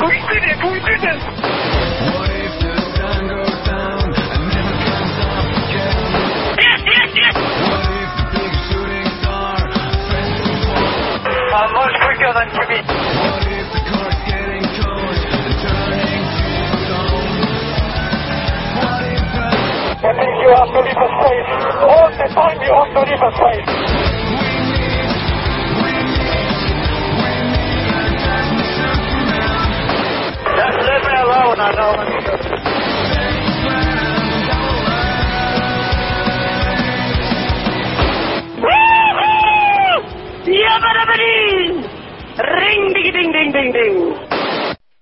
We did it! We did it! What if the sun goes down and never comes up again? Yes, yes, yes! Much quicker than. What if the car's getting cold and turning to stone? What if the... I think you have to leave a space. All the time you have to leave a space. Ring, ding, ding, ding, ding, ding.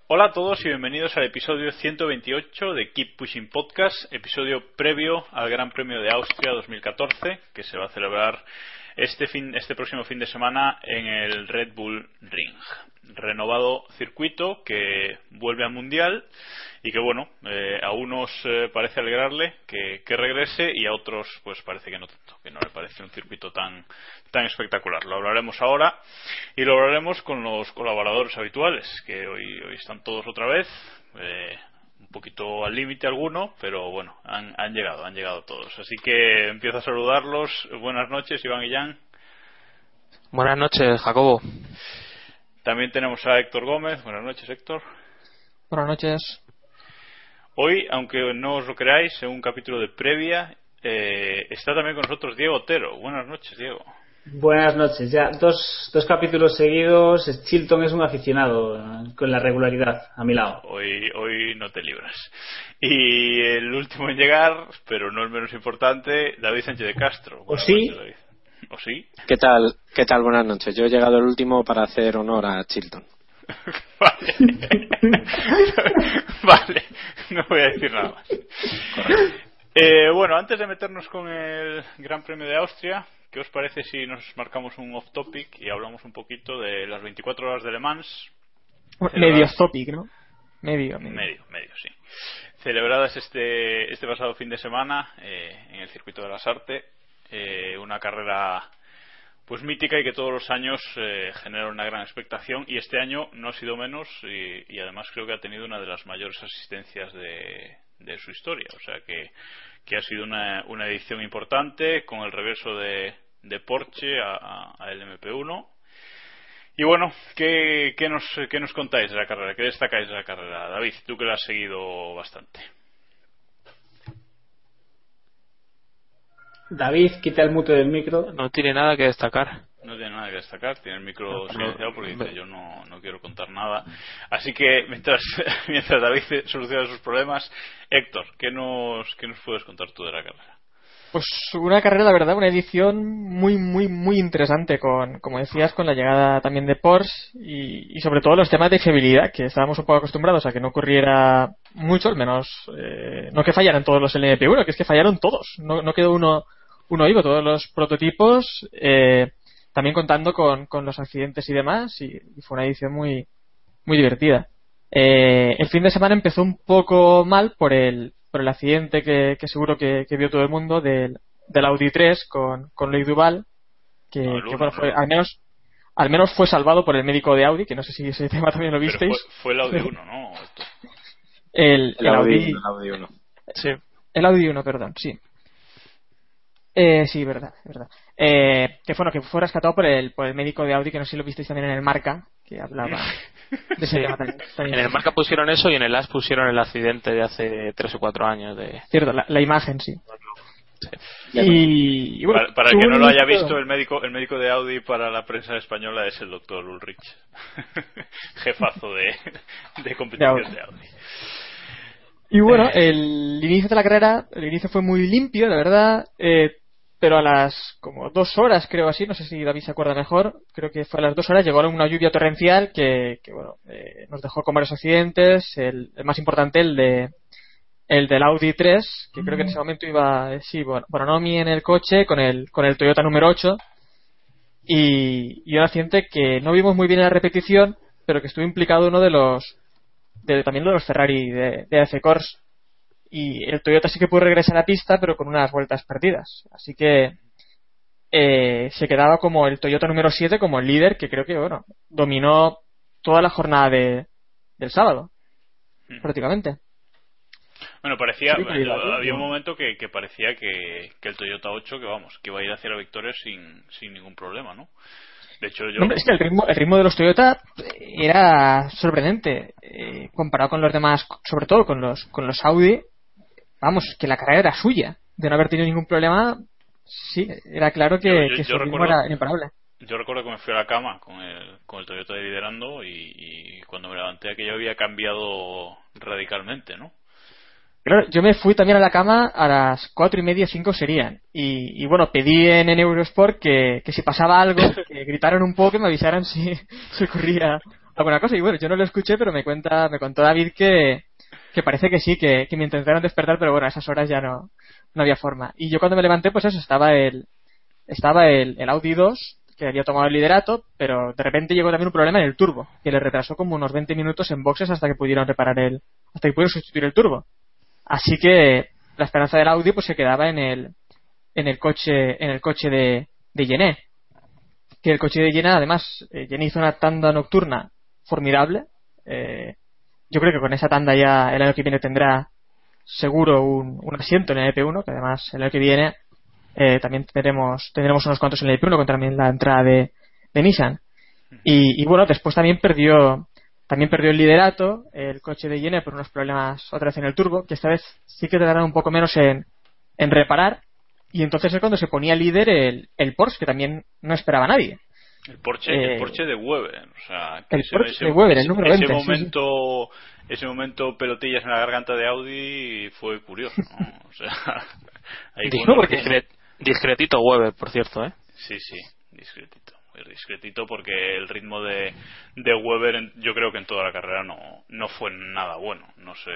Hola a todos y bienvenidos al episodio 128 de Keep Pushing Podcast, episodio previo al Gran Premio de Austria 2014 que se va a celebrar este fin, este próximo fin de semana en el Red Bull Ring. Renovado circuito que vuelve al mundial y que bueno, eh, a unos eh, parece alegrarle que, que regrese y a otros pues parece que no tanto, que no le parece un circuito tan, tan espectacular. Lo hablaremos ahora y lo hablaremos con los colaboradores habituales que hoy, hoy están todos otra vez. eh, un poquito al límite alguno, pero bueno, han, han llegado, han llegado todos. Así que empiezo a saludarlos. Buenas noches, Iván y Jan. Buenas noches, Jacobo. También tenemos a Héctor Gómez. Buenas noches, Héctor. Buenas noches. Hoy, aunque no os lo creáis, en un capítulo de previa, eh, está también con nosotros Diego Otero. Buenas noches, Diego. Buenas noches. Ya dos, dos capítulos seguidos. Chilton es un aficionado eh, con la regularidad a mi lado. Hoy, hoy no te libras. Y el último en llegar, pero no el menos importante, David Sánchez de Castro. Buenas sí? noches, David. ¿O sí? ¿Qué tal? ¿Qué tal? Buenas noches. Yo he llegado el último para hacer honor a Chilton. vale. vale, no voy a decir nada más. Eh, bueno, antes de meternos con el Gran Premio de Austria, ¿qué os parece si nos marcamos un off topic y hablamos un poquito de las 24 horas de Le Mans? Medio topic, ¿no? Medio, medio. Medio, medio, sí. Celebradas este, este pasado fin de semana eh, en el Circuito de las Artes, eh, una carrera pues mítica y que todos los años eh, genera una gran expectación y este año no ha sido menos y, además creo que ha tenido una de las mayores asistencias de, su historia, o sea que, que ha sido una, una edición importante con el regreso de, de Porsche a, a- al MP1 y bueno, ¿qué, qué, nos, ¿qué nos contáis de la carrera? ¿Qué destacáis de la carrera? David, tú que la has seguido bastante. David, quita el mute del micro. No tiene nada que destacar. No tiene nada que destacar, tiene el micro No, silenciado porque dice yo no, no quiero contar nada. Así que mientras, mientras David soluciona sus problemas, Héctor, ¿qué nos, ¿qué nos puedes contar tú de la carrera? Pues una carrera, la verdad, una edición muy, muy, muy interesante, con, como decías, con la llegada también de Porsche y, y sobre todo los temas de fiabilidad, que estábamos un poco acostumbrados a que no ocurriera mucho, al menos, eh, no que fallaran todos los LMP1, que es que fallaron todos, no, no quedó uno, uno vivo, todos los prototipos, eh, también contando con, con los accidentes y demás, y, y fue una edición muy, muy divertida. Eh, el fin de semana empezó un poco mal por el, por el accidente que, que seguro que, que vio todo el mundo del, del Audi 3 con, con Loïc Duval, que, No, bueno, fue, al menos al menos fue salvado por el médico de Audi, que no sé si ese tema también lo Pero visteis. fue, fue el Audi 1, ¿no? El, el Audi, el Audi 1. Sí, el Audi 1, perdón, sí. Eh, sí, verdad, verdad. Eh, que, bueno, que fue rescatado por el, por el médico de Audi, que no sé si lo visteis también en el Marca, que hablaba de ese Sí. tema también. también. En el marca pusieron eso y en el AS pusieron el accidente de hace tres o cuatro años de Cierto, la, la imagen, sí. Y, y bueno, para, para el que no lo haya visto, el médico, el médico de Audi para la prensa española es el doctor Ulrich, jefazo de, de competición De de Audi. Y bueno, el inicio de la carrera, el inicio fue muy limpio, la verdad, eh, pero a las como dos horas, creo así, no sé si David se acuerda mejor, creo que fue a las dos horas, llegó una lluvia torrencial que, que, bueno, eh, nos dejó con varios accidentes, el, el más importante, el de el del Audi 3, que creo que en ese momento iba, eh, sí, bueno, Bonomi en el coche con el, con el Toyota número 8, y, y un accidente que no vimos muy bien en la repetición, pero que estuvo implicado uno de los de, también de los Ferrari de, de F Corse y el Toyota sí que pudo regresar a pista pero con unas vueltas perdidas así que eh, se quedaba como el Toyota número 7 como el líder que creo que bueno dominó toda la jornada de, del sábado prácticamente Bueno, parecía, Sí, calidad, había un momento que, que parecía que, que el Toyota 8, que vamos, que iba a ir hacia la victoria sin, sin ningún problema, ¿no? De hecho, yo... No, es que el ritmo, el ritmo de los Toyota era sorprendente eh, comparado con los demás, sobre todo con los, con los Audi. Vamos, que la carrera era suya. De no haber tenido ningún problema, sí, era claro que, Yo- yo- que yo su recuerdo- era imparable. Yo recuerdo que me fui a la cama con el, con el Toyota liderando y, y cuando me levanté aquello había cambiado radicalmente, ¿no? Claro, yo me fui también a la cama a las cuatro y media, cinco serían. Y, y bueno, pedí en, en Eurosport que, que si pasaba algo, que gritaran un poco, que me avisaran si, si ocurría alguna cosa. Y bueno, yo no lo escuché, pero me cuenta, me contó David que, que parece que sí, que, que me intentaron despertar, pero bueno, a esas horas ya no, no había forma. Y yo cuando me levanté, pues eso, estaba el, estaba el, el Audi 2, que había tomado el liderato, pero de repente llegó también un problema en el turbo, que le retrasó como unos 20 minutos en boxes hasta que pudieron reparar el, hasta que pudieron sustituir el turbo. Así que la esperanza del Audi pues se quedaba en el en el coche en el coche de, de Gené. Que el coche de Gené además eh, hizo una tanda nocturna formidable. Eh, yo creo que con esa tanda ya el año que viene tendrá seguro un, asiento en el EP1, que además el año que viene eh, también tendremos tendremos unos cuantos en el EP1 con también la entrada de, Nissan. Y, y bueno, después también perdió también perdió el liderato el coche de Yene por unos problemas otra vez en el turbo, que esta vez sí que tardaron un poco menos en, reparar. Y entonces es cuando se ponía líder el, el Porsche, que también no esperaba nadie. El Porsche, Eh, el Porsche de Weber, o sea, que el ese- Porsche ese- de Weber, el ese- número ese 20, sí, sí. momento, ese momento pelotillas en la garganta de Audi fue curioso, ¿no? O sea, ahí discretito Weber, por cierto, ¿eh? Sí, sí, discretito, muy discretito porque el ritmo de, de Weber en- yo creo que en toda la carrera no, no fue nada bueno. No sé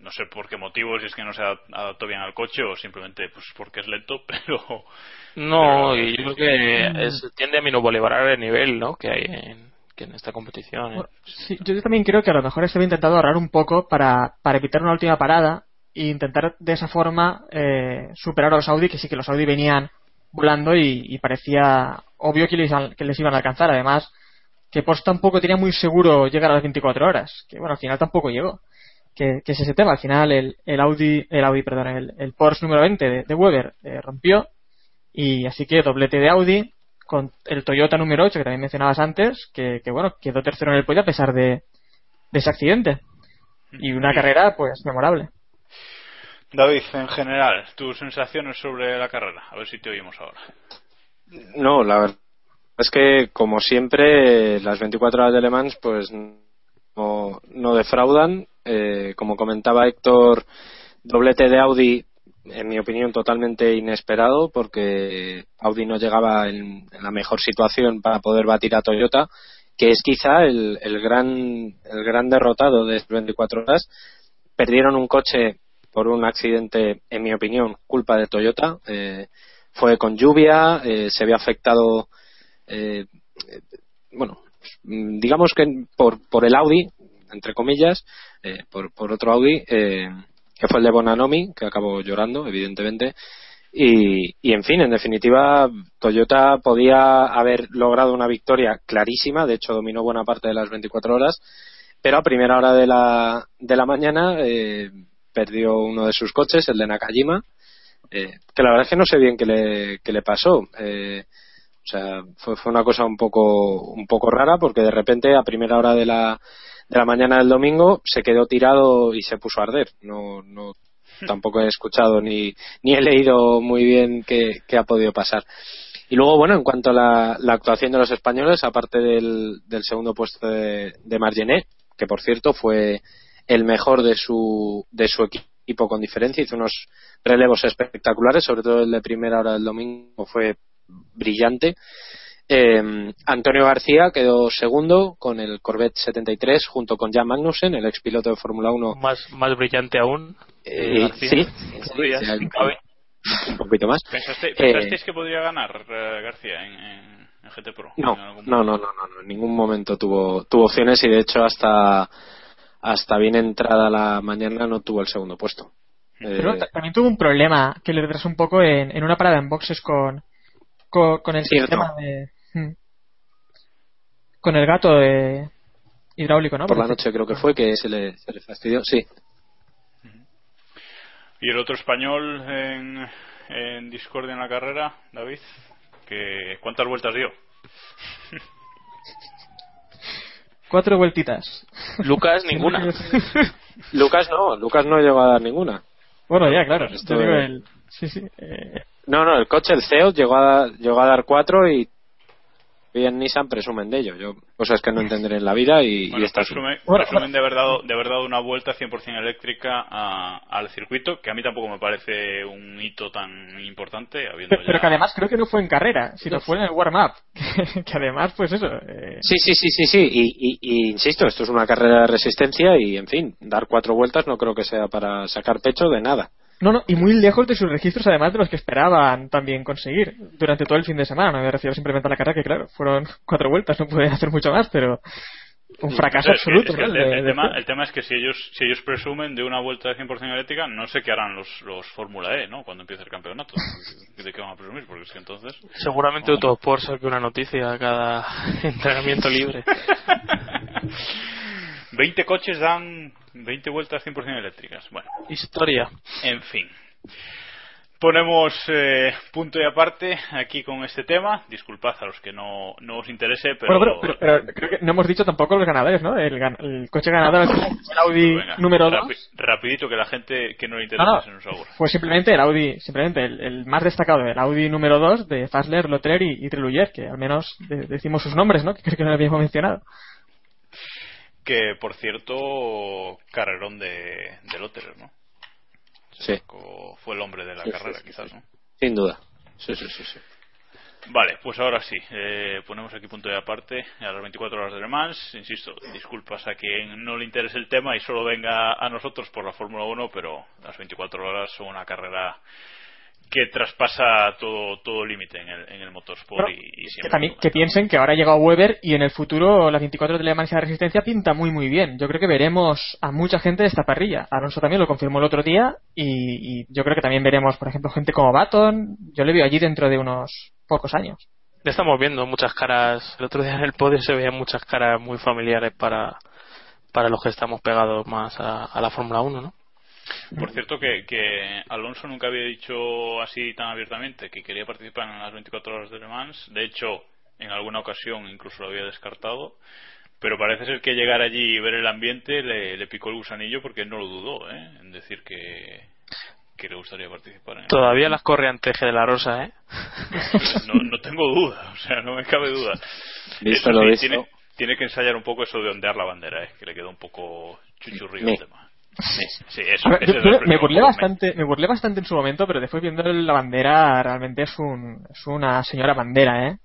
no sé por qué motivo, si es que no se ad- adaptó bien al coche o simplemente pues porque es lento, pero No, Pero, y yo creo que es- tiende a minusvalorar el nivel, ¿no? Que hay en, que en esta competición. ¿eh? Sí, yo también creo que a lo mejor se había intentado ahorrar un poco para, para evitar una última parada e intentar de esa forma eh, superar a los Audi, que sí que los Audi venían volando y, y parecía obvio que les, que les iban a alcanzar. Además, que Porsche tampoco tenía muy seguro llegar a las 24 horas, que bueno, al final tampoco llegó. Que, que es ese tema, al final el, el Audi, el Audi, perdón, el, el Porsche número 20 de, de Weber eh, rompió y así que doblete de Audi con el Toyota número 8 que también mencionabas antes, que, que bueno, quedó tercero en el podio a pesar de, de ese accidente. Y una carrera pues memorable. David, en general, tus sensaciones sobre la carrera, a ver si te oímos ahora. No, la verdad es que, como siempre, las 24 horas de Le Mans, pues no, no defraudan. Eh, como comentaba Héctor, doblete de Audi, en mi opinión, totalmente inesperado, porque Audi no llegaba en, la mejor situación para poder batir a Toyota, que es quizá el, el gran, el gran derrotado de estas 24 horas. Perdieron un coche por un accidente, en mi opinión, culpa de Toyota. Eh, fue con lluvia, eh, se había afectado, eh, eh, bueno, digamos que por el Audi, entre comillas, eh, por, por otro Audi, eh, que fue el de Bonanomi, que acabó llorando, evidentemente. Y, y, en fin, en definitiva, Toyota podía haber logrado una victoria clarísima, de hecho dominó buena parte de las 24 horas, pero a primera hora de la, de la mañana eh, perdió uno de sus coches, el de Nakajima, eh, que la verdad es que no sé bien qué le, qué le pasó. Eh, o sea, fue, fue una cosa un poco, un poco rara porque de repente a primera hora de la, de la mañana del domingo se quedó tirado y se puso a arder. No, no, tampoco he escuchado ni, ni he leído muy bien qué, qué ha podido pasar. Y luego, bueno, en cuanto a la, la actuación de los españoles, aparte del, del segundo puesto de, de Margené, que por cierto fue el mejor de su, de su equipo con diferencia, hizo unos relevos espectaculares, sobre todo el de primera hora del domingo fue brillante. Eh, Antonio García quedó segundo con el Corvette 73 junto con Jan Magnussen, el ex piloto de Fórmula 1. Más, más brillante aún. Eh, García. sí, un poquito más. ¿Pensaste- Eh, ¿Pensasteis que podría ganar eh, García en, en- en GT Pro? No, En algún no, no, no, no, en ningún momento tuvo, tuvo opciones y de hecho hasta, hasta bien entrada la mañana no tuvo el segundo puesto. Pero Eh, ta- también tuvo un problema que le retrasó un poco en, en una parada en boxes con, con, con el Cierto. sistema de. Hmm, con el gato de hidráulico, ¿no? por la noche creo que fue que se le, se le fastidió, sí. ¿Y el otro español en, en discordia en la carrera, David? que ¿Cuántas vueltas dio? Cuatro vueltitas. Lucas, ninguna. Lucas no, Lucas no llegó a dar ninguna. bueno, ya, claro. Esto digo el- Sí, sí. eh, No, no, el coche, el CEO, llegó a, llegó a dar cuatro y bien Nissan presumen de ello. Yo, cosas que no entenderé en la vida y, y Bueno, esta es presume- Bueno, presumen de haber dado, de haber dado una vuelta 100% eléctrica a- al circuito, que a mí tampoco me parece un hito tan importante. Habiendo pero, pero ya- que además creo que no fue en carrera, sino fue en el warm-up. que, que además, pues eso. eh, Sí, sí, sí, sí, sí. Y, y- y insisto, esto es una carrera de resistencia y, en fin, dar cuatro vueltas no creo que sea para sacar pecho de nada. No, no, y muy lejos de sus registros, además de los que esperaban también conseguir durante todo el fin de semana. No me refiero simplemente a la carrera, que claro, fueron cuatro vueltas, no pude hacer mucho más, pero un fracaso Es que- absoluto. es que ¿no? el, tema, el tema es que si ellos, si ellos presumen de una vuelta de 100% eléctrica, no sé qué harán los, los Fórmula E, ¿no? Cuando empiece el campeonato. ¿De qué van a presumir? Porque es que entonces... Seguramente Autosport saque una noticia a cada entrenamiento libre. 20 coches dan 20 vueltas 100% eléctricas. Bueno, Historia. en fin. Ponemos eh, punto y aparte aquí con este tema. Disculpad a los que no, no os interese, pero... Bueno, pero, pero- pero creo que no hemos dicho tampoco los ganadores, ¿no? El, coche ganador es el Audi Venga, número 2. rapi- rapidito que la gente que no le interesa no, se nos aburre. fue simplemente el Audi, simplemente el, el más destacado, el Audi número 2 de Fassler, Lotrer y, y Treluyer, que al menos de- decimos sus nombres, ¿no? Que creo que no lo habíamos mencionado. Que, por cierto, carrerón de, de Lotterer, ¿no? Sí, Fue el hombre de la Sí, carrera, sí, quizás. ¿no? sin duda. Sí, sí, sí, sí. Vale, pues ahora sí, eh, ponemos aquí punto de aparte a las 24 horas de Le Mans. Insisto, disculpas a quien no le interese el tema y solo venga a nosotros por la Fórmula 1, pero las 24 horas son una carrera que traspasa todo todo límite en el, en el motorsport y, y que también piensen que ahora ha llegado Weber y en el futuro la 24 de Le Mans y la Resistencia pinta muy muy bien. Yo creo que veremos a mucha gente de esta parrilla. Alonso también lo confirmó el otro día y, y yo creo que también veremos, por ejemplo, gente como Baton. Yo le veo allí dentro de unos pocos años. Ya estamos viendo muchas caras. El otro día en el podio se veían muchas caras muy familiares para, para los que estamos pegados más a, a la Fórmula 1, ¿no? Por cierto, que, que Alonso nunca había dicho así tan abiertamente que quería participar en las 24 horas de Le Mans. De hecho, en alguna ocasión incluso lo había descartado. Pero parece ser que llegar allí y ver el ambiente le, le picó el gusanillo porque no lo dudó ¿eh? en decir que, que le gustaría participar en el- Todavía las corre ante G de la Rosa, ¿eh? no, no tengo duda, o sea, no me cabe duda. Visto Eso lo sí, visto. Tiene, tiene que ensayar un poco eso de ondear la bandera, ¿eh? que le queda un poco chuchurrío Me. el tema. Sí, sí, eso, ver, yo- es me burlé bastante, me burlé bastante en su momento, pero después viendo la bandera realmente es un, es una señora bandera, ¿eh?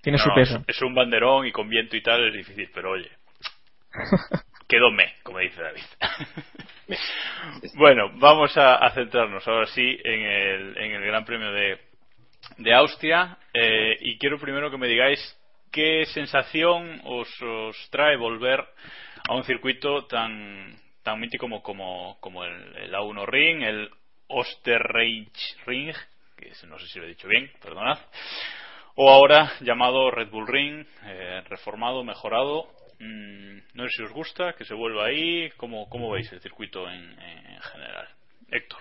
Tiene No, su peso. Es, es un banderón y con viento y tal es difícil, pero oye, quedó me, como dice David. bueno, vamos a, a centrarnos ahora sí en el, en el Gran Premio de, de Austria eh, y quiero primero que me digáis qué sensación os, os trae volver a un circuito tan tan mítico como, como, como el, el A1 Ring, el Osterreich Ring, que no sé si lo he dicho bien, perdonad, o ahora llamado Red Bull Ring, eh, reformado, mejorado. Mm, no sé si os gusta, que se vuelva ahí. ¿Cómo, cómo veis el circuito en, en general? Héctor.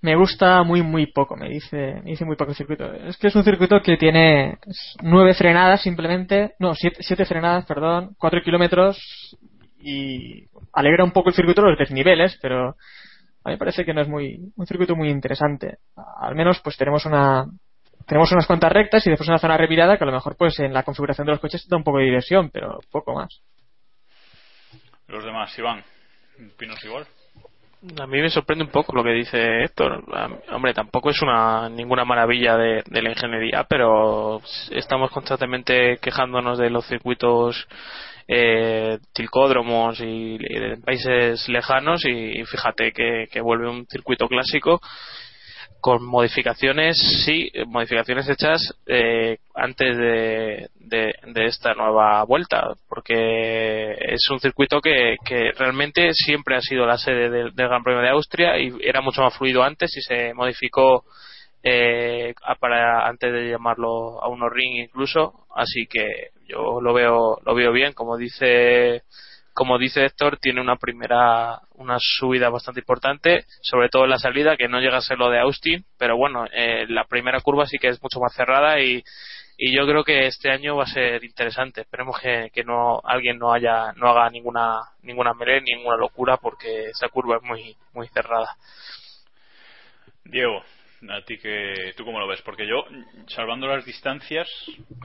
me gusta muy muy poco, me dice, me dice muy poco el circuito. Es que es un circuito que tiene nueve frenadas simplemente, no, siete, siete frenadas, perdón, cuatro kilómetros y alegra un poco el circuito los desniveles, pero a mí me parece que no es muy un circuito muy interesante. Al menos pues tenemos una tenemos unas cuantas rectas y después una zona revirada que a lo mejor pues en la configuración de los coches da un poco de diversión, pero poco más. Los demás, Iván, ¿pinos igual? A mí me sorprende un poco lo que dice Héctor. Hombre, tampoco es una ninguna maravilla de, de la ingeniería, pero estamos constantemente quejándonos de los circuitos eh, tilcódromos y, de países lejanos y, fíjate que, vuelve un circuito clásico con modificaciones, sí, modificaciones hechas eh, antes de, de, esta nueva vuelta, porque es un circuito que, que realmente siempre ha sido la sede del, Gran Premio de Austria y era mucho más fluido antes y se modificó eh, para antes de llamarlo a unos ring incluso, así que yo lo veo lo veo bien, como dice como dice Héctor, tiene una primera, una subida bastante importante, sobre todo en la salida, que no llega a ser lo de Austin, pero bueno, eh, la primera curva sí que es mucho más cerrada y, y yo creo que este año va a ser interesante. Esperemos que, que no alguien no haya, no haga ninguna, ninguna melé, ninguna locura, porque esa curva es muy, muy cerrada. Diego, a ti que tú cómo lo ves porque yo salvando las distancias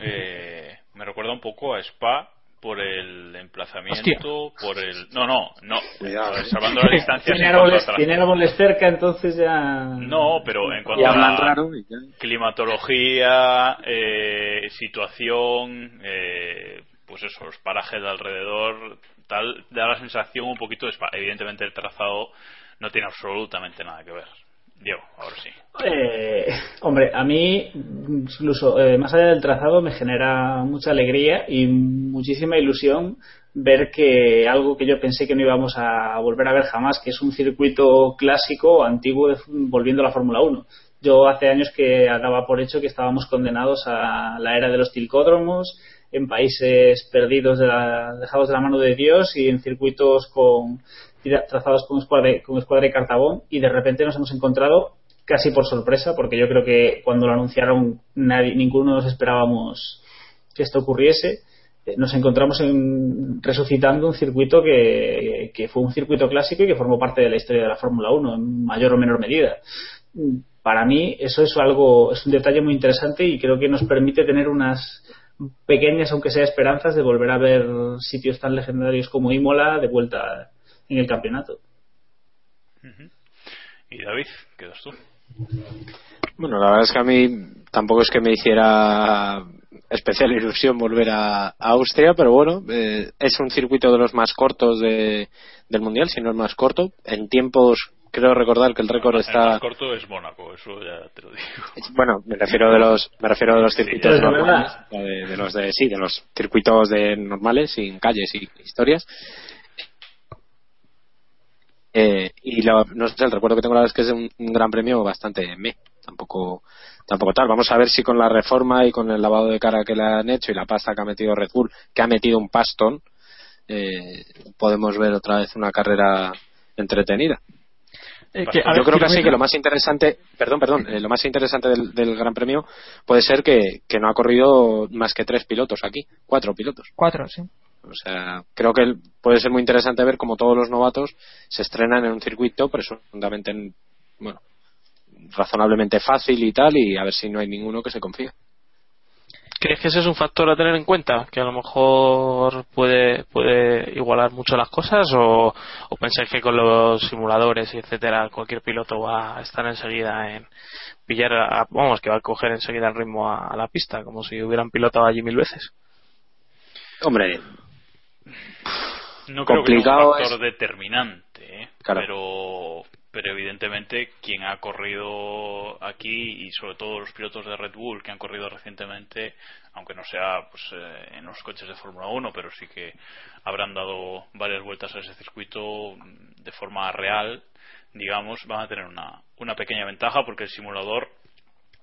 eh, me recuerda un poco a Spa por el emplazamiento, por el... No, no, no. Cuidado, salvando las distancias... ¿Tiene árboles, ¿Tiene árboles cerca, entonces ya... No, pero en cuanto a climatología, eh, situación, eh, pues eso, los parajes de alrededor, tal, da la sensación un poquito de... Evidentemente el trazado no tiene absolutamente nada que ver. Diego, ahora sí. Eh, hombre, a mí, incluso eh, más allá del trazado, me genera mucha alegría y muchísima ilusión ver que algo que yo pensé que no íbamos a volver a ver jamás, que es un circuito clásico, antiguo, volviendo a la Fórmula 1. Yo hace años que daba por hecho que estábamos condenados a la era de los tilcódromos, en países perdidos, de la, dejados de la mano de Dios y en circuitos con trazados con escuadra, y cartabón y de repente nos hemos encontrado casi por sorpresa porque yo creo que cuando lo anunciaron nadie, ninguno nos esperábamos que esto ocurriese eh, nos encontramos en, resucitando un circuito que, que, fue un circuito clásico y que formó parte de la historia de la Fórmula 1 en mayor o menor medida. Para mí eso es algo, es un detalle muy interesante y creo que nos permite tener unas pequeñas, aunque sea esperanzas, de volver a ver sitios tan legendarios como Imola de vuelta en el campeonato. Y David, ¿qué das tú? Bueno, la verdad es que a mí tampoco es que me hiciera especial ilusión volver a, Austria, pero bueno, eh, es un circuito de los más cortos de, del mundial, si no el más corto. En tiempos, creo recordar que el récord está. El más corto es Mónaco, eso ya te lo digo. Bueno, me refiero de los, me refiero de los circuitos normales, de, los de sí, de los circuitos de normales, sin calles y historias. Eh, y no sé, el recuerdo que tengo la es que es un, gran premio bastante me, tampoco, tampoco tal. Vamos a ver si con la reforma y con el lavado de cara que le han hecho y la pasta que ha metido Red Bull, que ha metido un pastón, eh, podemos ver otra vez una carrera entretenida. Eh, Yo creo que así que lo más interesante, perdón, perdón, lo más interesante del, del, Gran Premio puede ser que, que no ha corrido más que tres pilotos aquí, cuatro pilotos. Cuatro, sí. O sea, creo que puede ser muy interesante ver cómo todos los novatos se estrenan en un circuito presuntamente, bueno, razonablemente fácil y tal, y a ver si no hay ninguno que se confíe. ¿Crees que ese es un factor a tener en cuenta? ¿Que a lo mejor puede, puede igualar mucho las cosas? ¿O, o pensáis que con los simuladores y etcétera, cualquier piloto va a estar enseguida en pillar, vamos, que va a coger enseguida el ritmo a, a la pista, como si hubieran pilotado allí mil veces? Hombre, no creo que sea un factor determinante, ¿eh? pero, pero evidentemente quien ha corrido aquí y sobre todo los pilotos de Red Bull que han corrido recientemente, aunque no sea pues, eh, en los coches de Fórmula 1, pero sí que habrán dado varias vueltas a ese circuito de forma real, digamos, van a tener una, una pequeña ventaja porque el simulador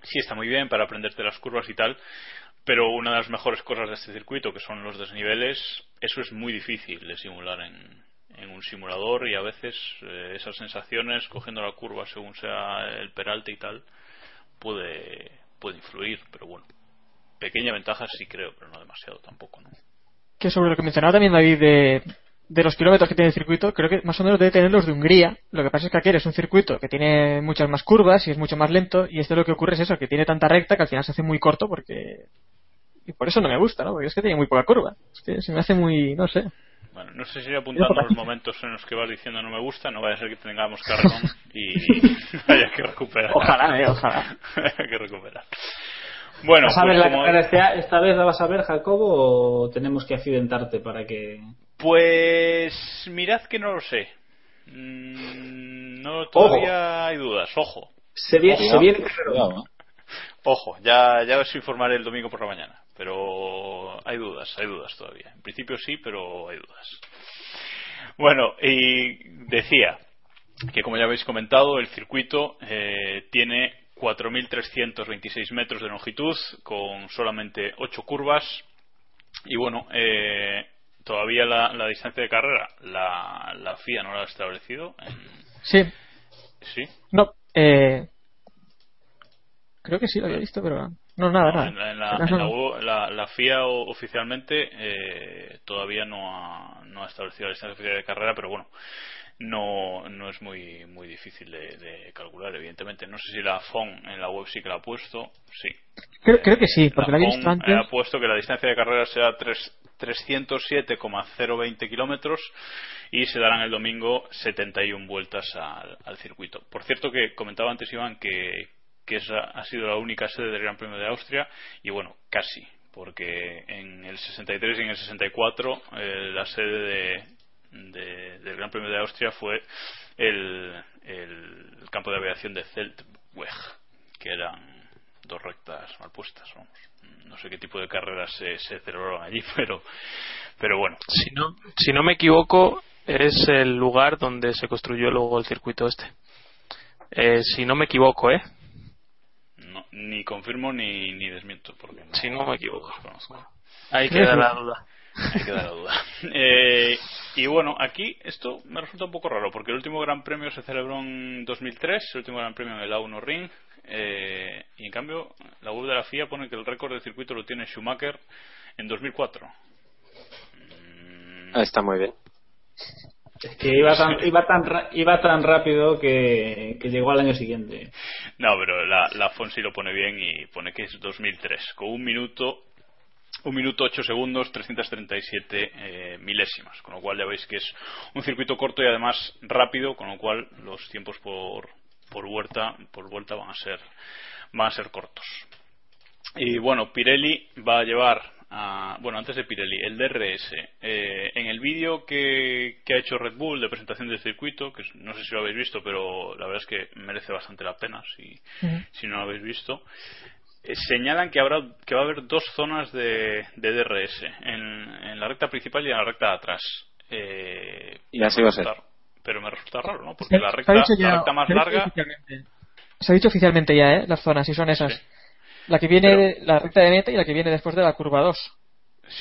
sí está muy bien para aprenderte las curvas y tal, pero una de las mejores cosas de este circuito, que son los desniveles, eso es muy difícil de simular en, en un simulador y a veces eh, esas sensaciones cogiendo la curva según sea el peralte y tal puede puede influir pero bueno pequeña ventaja sí creo pero no demasiado tampoco no que sobre lo que mencionaba también David de, de los kilómetros que tiene el circuito, creo que más o menos debe tener los de Hungría. Lo que pasa es que aquí es un circuito que tiene muchas más curvas y es mucho más lento, y esto lo que ocurre es eso, que tiene tanta recta que al final se hace muy corto porque... Y por eso no me gusta, ¿no? Porque es que tiene muy poca curva. Es que se me hace muy... no sé. Bueno, no sé si ir apuntando los momentos en los que vas diciendo no me gusta, no vaya a ser que tengamos carrón y haya que recuperar. Ojalá, eh, ojalá. haya que recuperar. Bueno, ¿Vas a ver pues la como- carrera esta, esta vez la vas a ver, Jacobo, o tenemos que accidentarte para que... Pues mirad que no lo sé. Mm, No, todavía hay dudas. Ojo, Se viene, Ojo. se viene ojo. Ya, ya os informaré el domingo por la mañana. Pero hay dudas, hay dudas todavía. En principio sí, pero hay dudas. Bueno, y decía que como ya habéis comentado, el circuito eh, tiene 4.326 metros de longitud con solamente 8 curvas y bueno, eh, todavía la, la distancia de carrera la, la FIA no la ha establecido. Sí. sí, No, eh... Creo que sí lo había visto, pero... No, nada, nada. en la, en la- en la la- la FIA oficialmente eh, todavía no ha, no ha establecido la distancia oficial de carrera, pero bueno, no, no es muy muy difícil de, de calcular, evidentemente. No sé si la FON en la web sí que la ha puesto, sí. Creo, creo que sí, porque la visto FON antes. ha puesto que la distancia de carrera será tres- 307,020 kilómetros y se darán el domingo 71 vueltas al, al circuito. Por cierto que comentaba antes Iván que, que esa ha sido la única sede del Gran Premio de Austria y bueno, casi, porque en el 63 y en el 64 eh, la sede de, de- del Gran Premio de Austria fue el, el campo de aviación de Zeltweg, que eran dos rectas mal puestas, vamos. No sé qué tipo de carreras se, se celebraron allí, pero, pero bueno. Si no, si no me equivoco, es el lugar donde se construyó luego el circuito este. Eh, si no me equivoco, ¿eh? No, ni confirmo ni, ni desmiento, porque no, Si no me equivoco. Ahí queda la duda. Hay que dar la duda. Eh, y bueno, aquí esto me resulta un poco raro, porque el último Gran Premio se celebró en 2003, el último Gran Premio en el A1 Ring, eh, y en cambio la web de la FIA pone que el récord del circuito lo tiene Schumacher en 2004. Mm, Ah, está muy bien. Es que iba tan, iba tan, iba tan rápido que, que llegó al año siguiente. No, pero la, la FON sí lo pone bien y pone que es 2003, con un minuto, un minuto 8 segundos, 337 eh, milésimas, con lo cual ya veis que es un circuito corto y además rápido, con lo cual los tiempos por, por vuelta, por vuelta van a ser, van a ser cortos. Y bueno, Pirelli va a llevar, a, bueno, antes de Pirelli, el DRS. Eh, en el vídeo que, que ha hecho Red Bull de presentación del circuito, que no sé si lo habéis visto, pero la verdad es que merece bastante la pena si, si no lo habéis visto. eh, señalan que habrá que va a haber dos zonas de, de DRS en, en la recta principal y en la recta de atrás. Eh, Y así va a ser. resulta- Pero me resulta raro, ¿no? Se, Porque la recta, la recta más larga. Se ha dicho oficialmente ya, ¿eh? Las zonas, y son esas. Sí. La que viene, Pero- de- la recta de meta y la que viene después de la curva 2.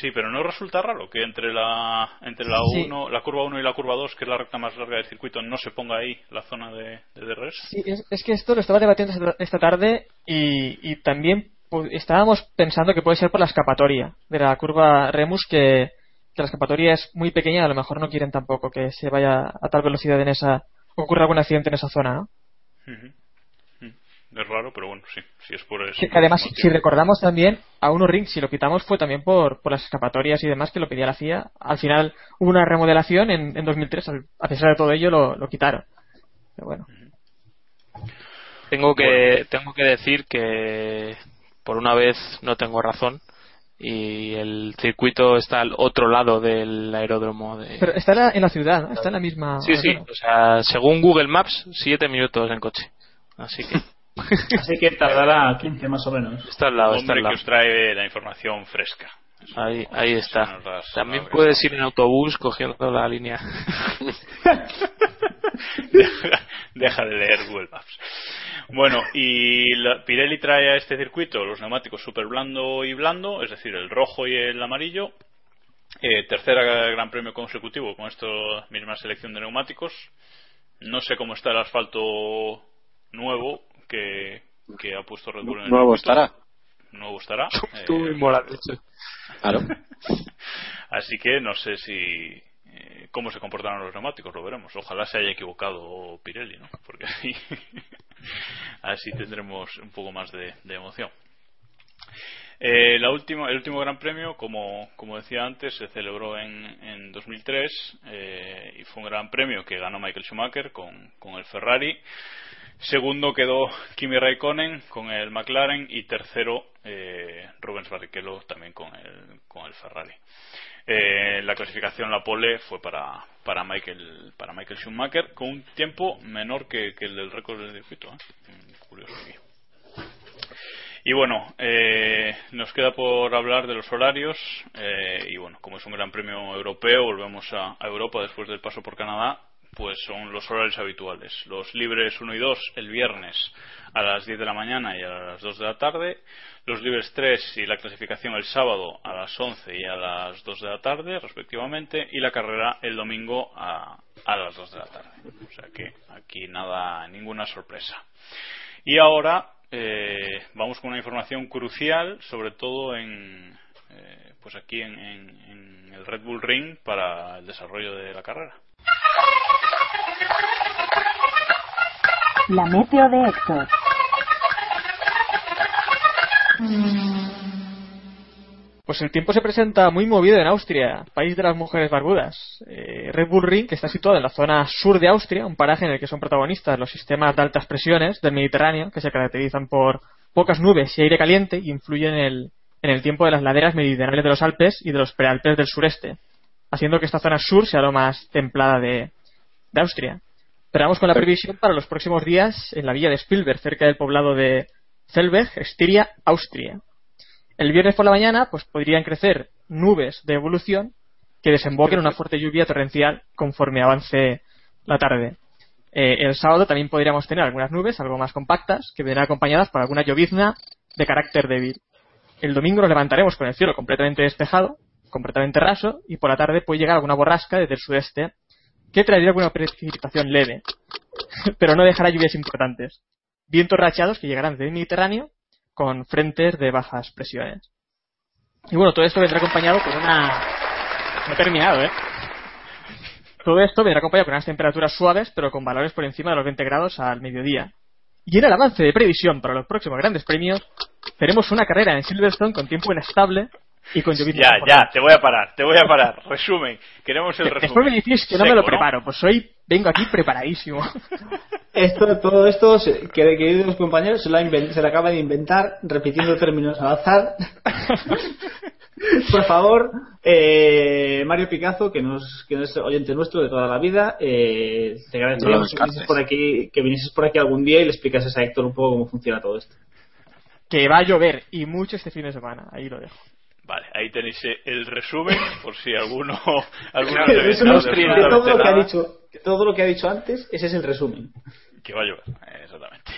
Sí, pero no resulta raro que entre la entre la Sí. 1, la curva 1 y la curva 2, que es la recta más larga del circuito, no se ponga ahí la zona de, de DRS. Sí, es, es que esto lo estaba debatiendo esta- tarde y, y también pu- estábamos pensando que puede ser por la escapatoria de la curva Remus, que, que la escapatoria es muy pequeña, a lo mejor no quieren tampoco que se vaya a tal velocidad en esa, ocurra algún accidente en esa zona, ¿no? Es raro, pero bueno, sí, si es por eso. Además, si recordamos también, a uno ring, si lo quitamos fue también por, por las escapatorias y demás que lo pedía la FIA. Al final hubo una remodelación en, en 2003, al- a pesar de todo ello lo, lo quitaron. Pero bueno. Tengo que, tengo que decir que por una vez no tengo razón y el circuito está al otro lado del aeródromo de... Pero está en la, ciudad, ¿no? está en la misma. Sí, sí, o sea, según Google Maps, 7 minutos en coche. Así que Así que tardará 15 más o menos. está al lado, está al que lado. os trae la información fresca. Ahí, ahí está. También puedes ir en autobús cogiendo la línea. deja, deja de leer Google Maps. Bueno, y la- Pirelli trae a este circuito los neumáticos super blando y blando, es decir, el rojo y el amarillo. Eh, tercera Gran Premio consecutivo con esta misma selección de neumáticos. No sé cómo está el asfalto nuevo que, que ha puesto Red Bull en el Nuevo estará. Nuevo estará. Tú Eh, lo has dicho. Claro. Así que no sé si eh, cómo se comportarán los neumáticos, lo veremos. Ojalá se haya equivocado Pirelli, ¿no? Porque así, así tendremos un poco más de, de emoción. Eh, la última, el último Gran Premio, como, como decía antes, se celebró en, en 2003 eh, y fue un Gran Premio que ganó Michael Schumacher con, con el Ferrari. Segundo quedó Kimi Raikkonen con el McLaren y tercero eh, Rubens Barrichello también con el, con el Ferrari. Eh, la clasificación, la pole, fue para, para, Michael, para Michael Schumacher con un tiempo menor que, el del récord del circuito. ¿eh? Curioso aquí. Y bueno, eh, nos queda por hablar de los horarios. eh, y bueno, como es un gran premio europeo, volvemos a Europa después del paso por Canadá. Pues son los horarios habituales. Los libres 1 y 2 el viernes a las 10 de la mañana y a las 2 de la tarde. Los libres 3 y la clasificación el sábado a las 11 y a las 2 de la tarde, respectivamente. Y la carrera el domingo a, a las 2 de la tarde. O sea que aquí nada, ninguna sorpresa. Y ahora eh, vamos con una información crucial, sobre todo en, eh, pues aquí en, en- en el Red Bull Ring para el desarrollo de la carrera. La meteo de Héctor. Pues el tiempo se presenta muy movido en Austria, país de las mujeres barbudas. Eh, Red Bull Ring, que está situado en la zona sur de Austria, un paraje en el que son protagonistas los sistemas de altas presiones del Mediterráneo, que se caracterizan por pocas nubes y aire caliente y influyen en el, en el tiempo de las laderas meridionales de los Alpes y de los prealpes del sureste, haciendo que esta zona sur sea lo más templada de, de Austria. Esperamos con la previsión para los próximos días en la villa de Spielberg, cerca del poblado de Zellweg, Estiria, Austria. El viernes por la mañana, pues podrían crecer nubes de evolución que desemboquen en una fuerte lluvia torrencial conforme avance la tarde. Eh, el sábado también podríamos tener algunas nubes, algo más compactas, que vendrán acompañadas por alguna llovizna de carácter débil. El domingo nos levantaremos con el cielo completamente despejado, completamente raso, y por la tarde puede llegar alguna borrasca desde el sudeste que traería alguna precipitación leve, pero no dejará lluvias importantes. Vientos rachados que llegarán desde el Mediterráneo con frentes de bajas presiones. Y bueno, todo esto vendrá acompañado con una... No he terminado, ¿eh? Todo esto vendrá acompañado con unas temperaturas suaves, pero con valores por encima de los 20 grados al mediodía. Y en el avance de previsión para los próximos grandes premios, tenemos una carrera en Silverstone con tiempo inestable y con lloviznas Ya, ya, te voy a parar, te voy a parar. Resumen, queremos el Después resumen. me decís que no me lo preparo, pues hoy vengo aquí preparadísimo. Esto, todo esto, que- queridos compañeros, se lo, se lo acaba de inventar repitiendo términos al azar. Por favor, eh, Mario Picazo, que, nos, que es oyente nuestro de toda la vida, eh, te No agradeceríamos que vinieses, por aquí, que vinieses por aquí algún día y le explicases a Héctor un poco cómo funciona todo esto. que va a llover y mucho este fin de semana, ahí lo dejo. Vale, ahí tenéis eh, el resumen, por si alguno, alguno se ha de todo lo que ha dicho, todo lo que ha dicho antes, ese es el resumen. que va a llover, eh, exactamente.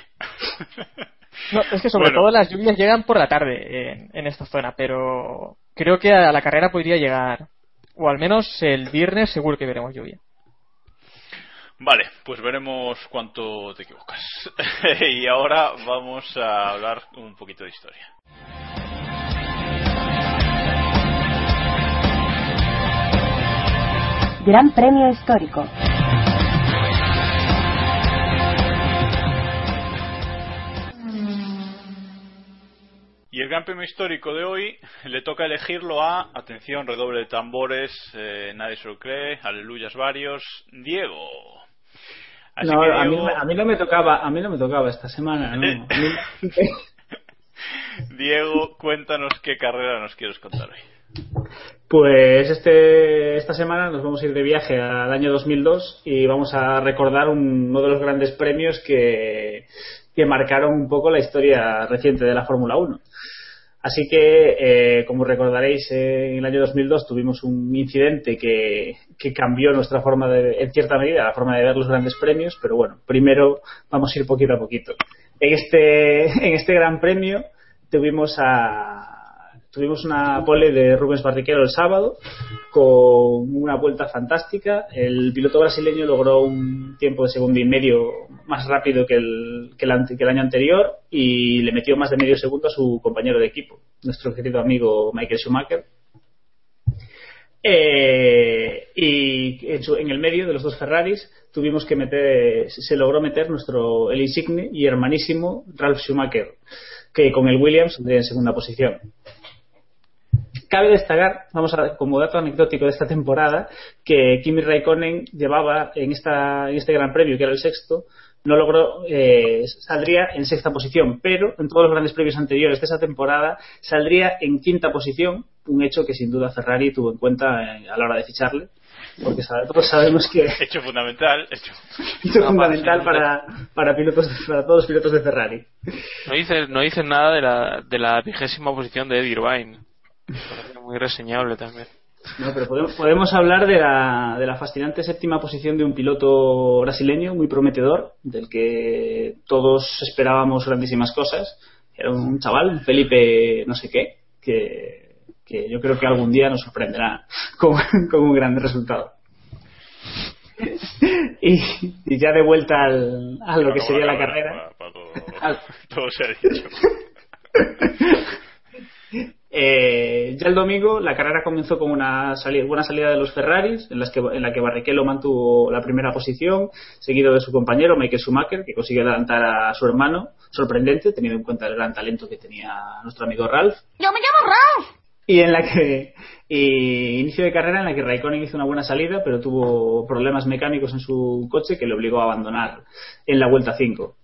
No, es que sobre Bueno. todo las lluvias llegan por la tarde en, en esta zona, pero creo que a la carrera podría llegar, o al menos el viernes seguro que veremos lluvia. Vale, pues veremos cuánto te equivocas. y ahora vamos a hablar un poquito de historia. Gran Premio Histórico. Y el Gran Premio Histórico de hoy le toca elegirlo a, atención, redoble de tambores, eh, nadie se lo cree, aleluyas varios, Diego. Así No, que, a, mí, a mí no me tocaba, a mí no me tocaba esta semana. Diego, cuéntanos qué carrera nos quieres contar hoy. Pues este, esta semana nos vamos a ir de viaje al año 2002 y vamos a recordar un- uno de los grandes premios que, que marcaron un poco la historia reciente de la Fórmula 1. Así que, eh, como recordaréis, en el año 2002 tuvimos un incidente que, que cambió nuestra forma de, en cierta medida, la forma de ver los grandes premios, pero bueno, primero vamos a ir poquito a poquito. En este, en este gran premio tuvimos a, Tuvimos una pole de Rubens Barrichello el sábado con una vuelta fantástica. El piloto brasileño logró un tiempo de segundo y medio más rápido que el, año anterior y le metió más de medio segundo a su compañero de equipo, nuestro querido amigo Michael Schumacher. Eh, y en, su- en el medio de los dos Ferraris tuvimos que meter, se logró meter nuestro el insigne y hermanísimo Ralf Schumacher, que con el Williams en segunda posición. Cabe destacar, vamos a como dato anecdótico de esta temporada, que Kimi Raikkonen llevaba en esta en este Gran Premio, que era el sexto, no logró eh, saldría en sexta posición, pero en todos los grandes premios anteriores de esa temporada saldría en quinta posición, un hecho que sin duda Ferrari tuvo en cuenta eh, a la hora de ficharle, porque todos sabemos que Hecho fundamental, hecho. fundamental para, para pilotos para todos los pilotos de Ferrari. No dices no dices nada de la, de la vigésima posición de Eddie Irvine. Parece Muy reseñable también. No, pero podemos, podemos hablar de la, de la fascinante séptima posición de un piloto brasileño muy prometedor, del que todos esperábamos grandísimas cosas. Era un chaval, un Felipe no sé qué, que, que yo creo que algún día nos sorprenderá con, con un gran resultado. Y, y ya de vuelta al, a lo que Bueno, sería la bueno, carrera. para todo, todo se ha dicho. Eh, ya el domingo la carrera comenzó con una salida, buena salida de los Ferraris, en, las que, en la que Barrichello mantuvo la primera posición, seguido de su compañero Michael Schumacher, que consiguió adelantar a su hermano, sorprendente, teniendo en cuenta el gran talento que tenía nuestro amigo Ralph. Yo me llamo Ralph. Y en la que y inicio de carrera en la que Raikkonen hizo una buena salida, pero tuvo problemas mecánicos en su coche que le obligó a abandonar en la vuelta 5.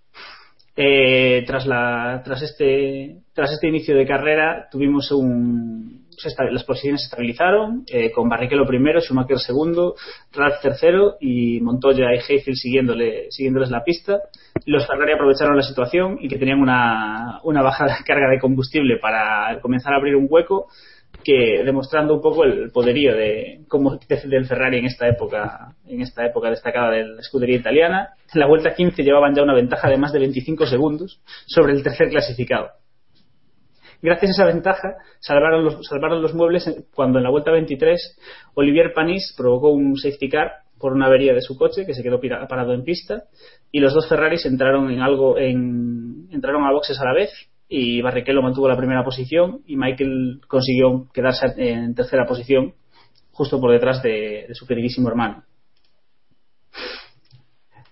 Eh, tras la tras este tras este inicio de carrera tuvimos un las posiciones se estabilizaron eh, con Barrichello primero, Schumacher segundo, Ralph tercero y Montoya y siguiéndole, siguiéndoles la pista. Los Ferrari aprovecharon la situación y que tenían una, baja carga de combustible para comenzar a abrir un hueco que demostrando un poco el poderío de cómo de- del Ferrari en esta época en esta época destacada de la escudería italiana en la vuelta 15 llevaban ya una ventaja de más de 25 segundos sobre el tercer clasificado gracias a esa ventaja salvaron los, salvaron los muebles cuando en la vuelta 23 Olivier Panis provocó un safety car por una avería de su coche que se quedó parado en pista y los dos Ferraris entraron en algo en, entraron a boxes a la vez y Barrichello mantuvo la primera posición y Michael consiguió quedarse en tercera posición justo por detrás de, de su queridísimo hermano.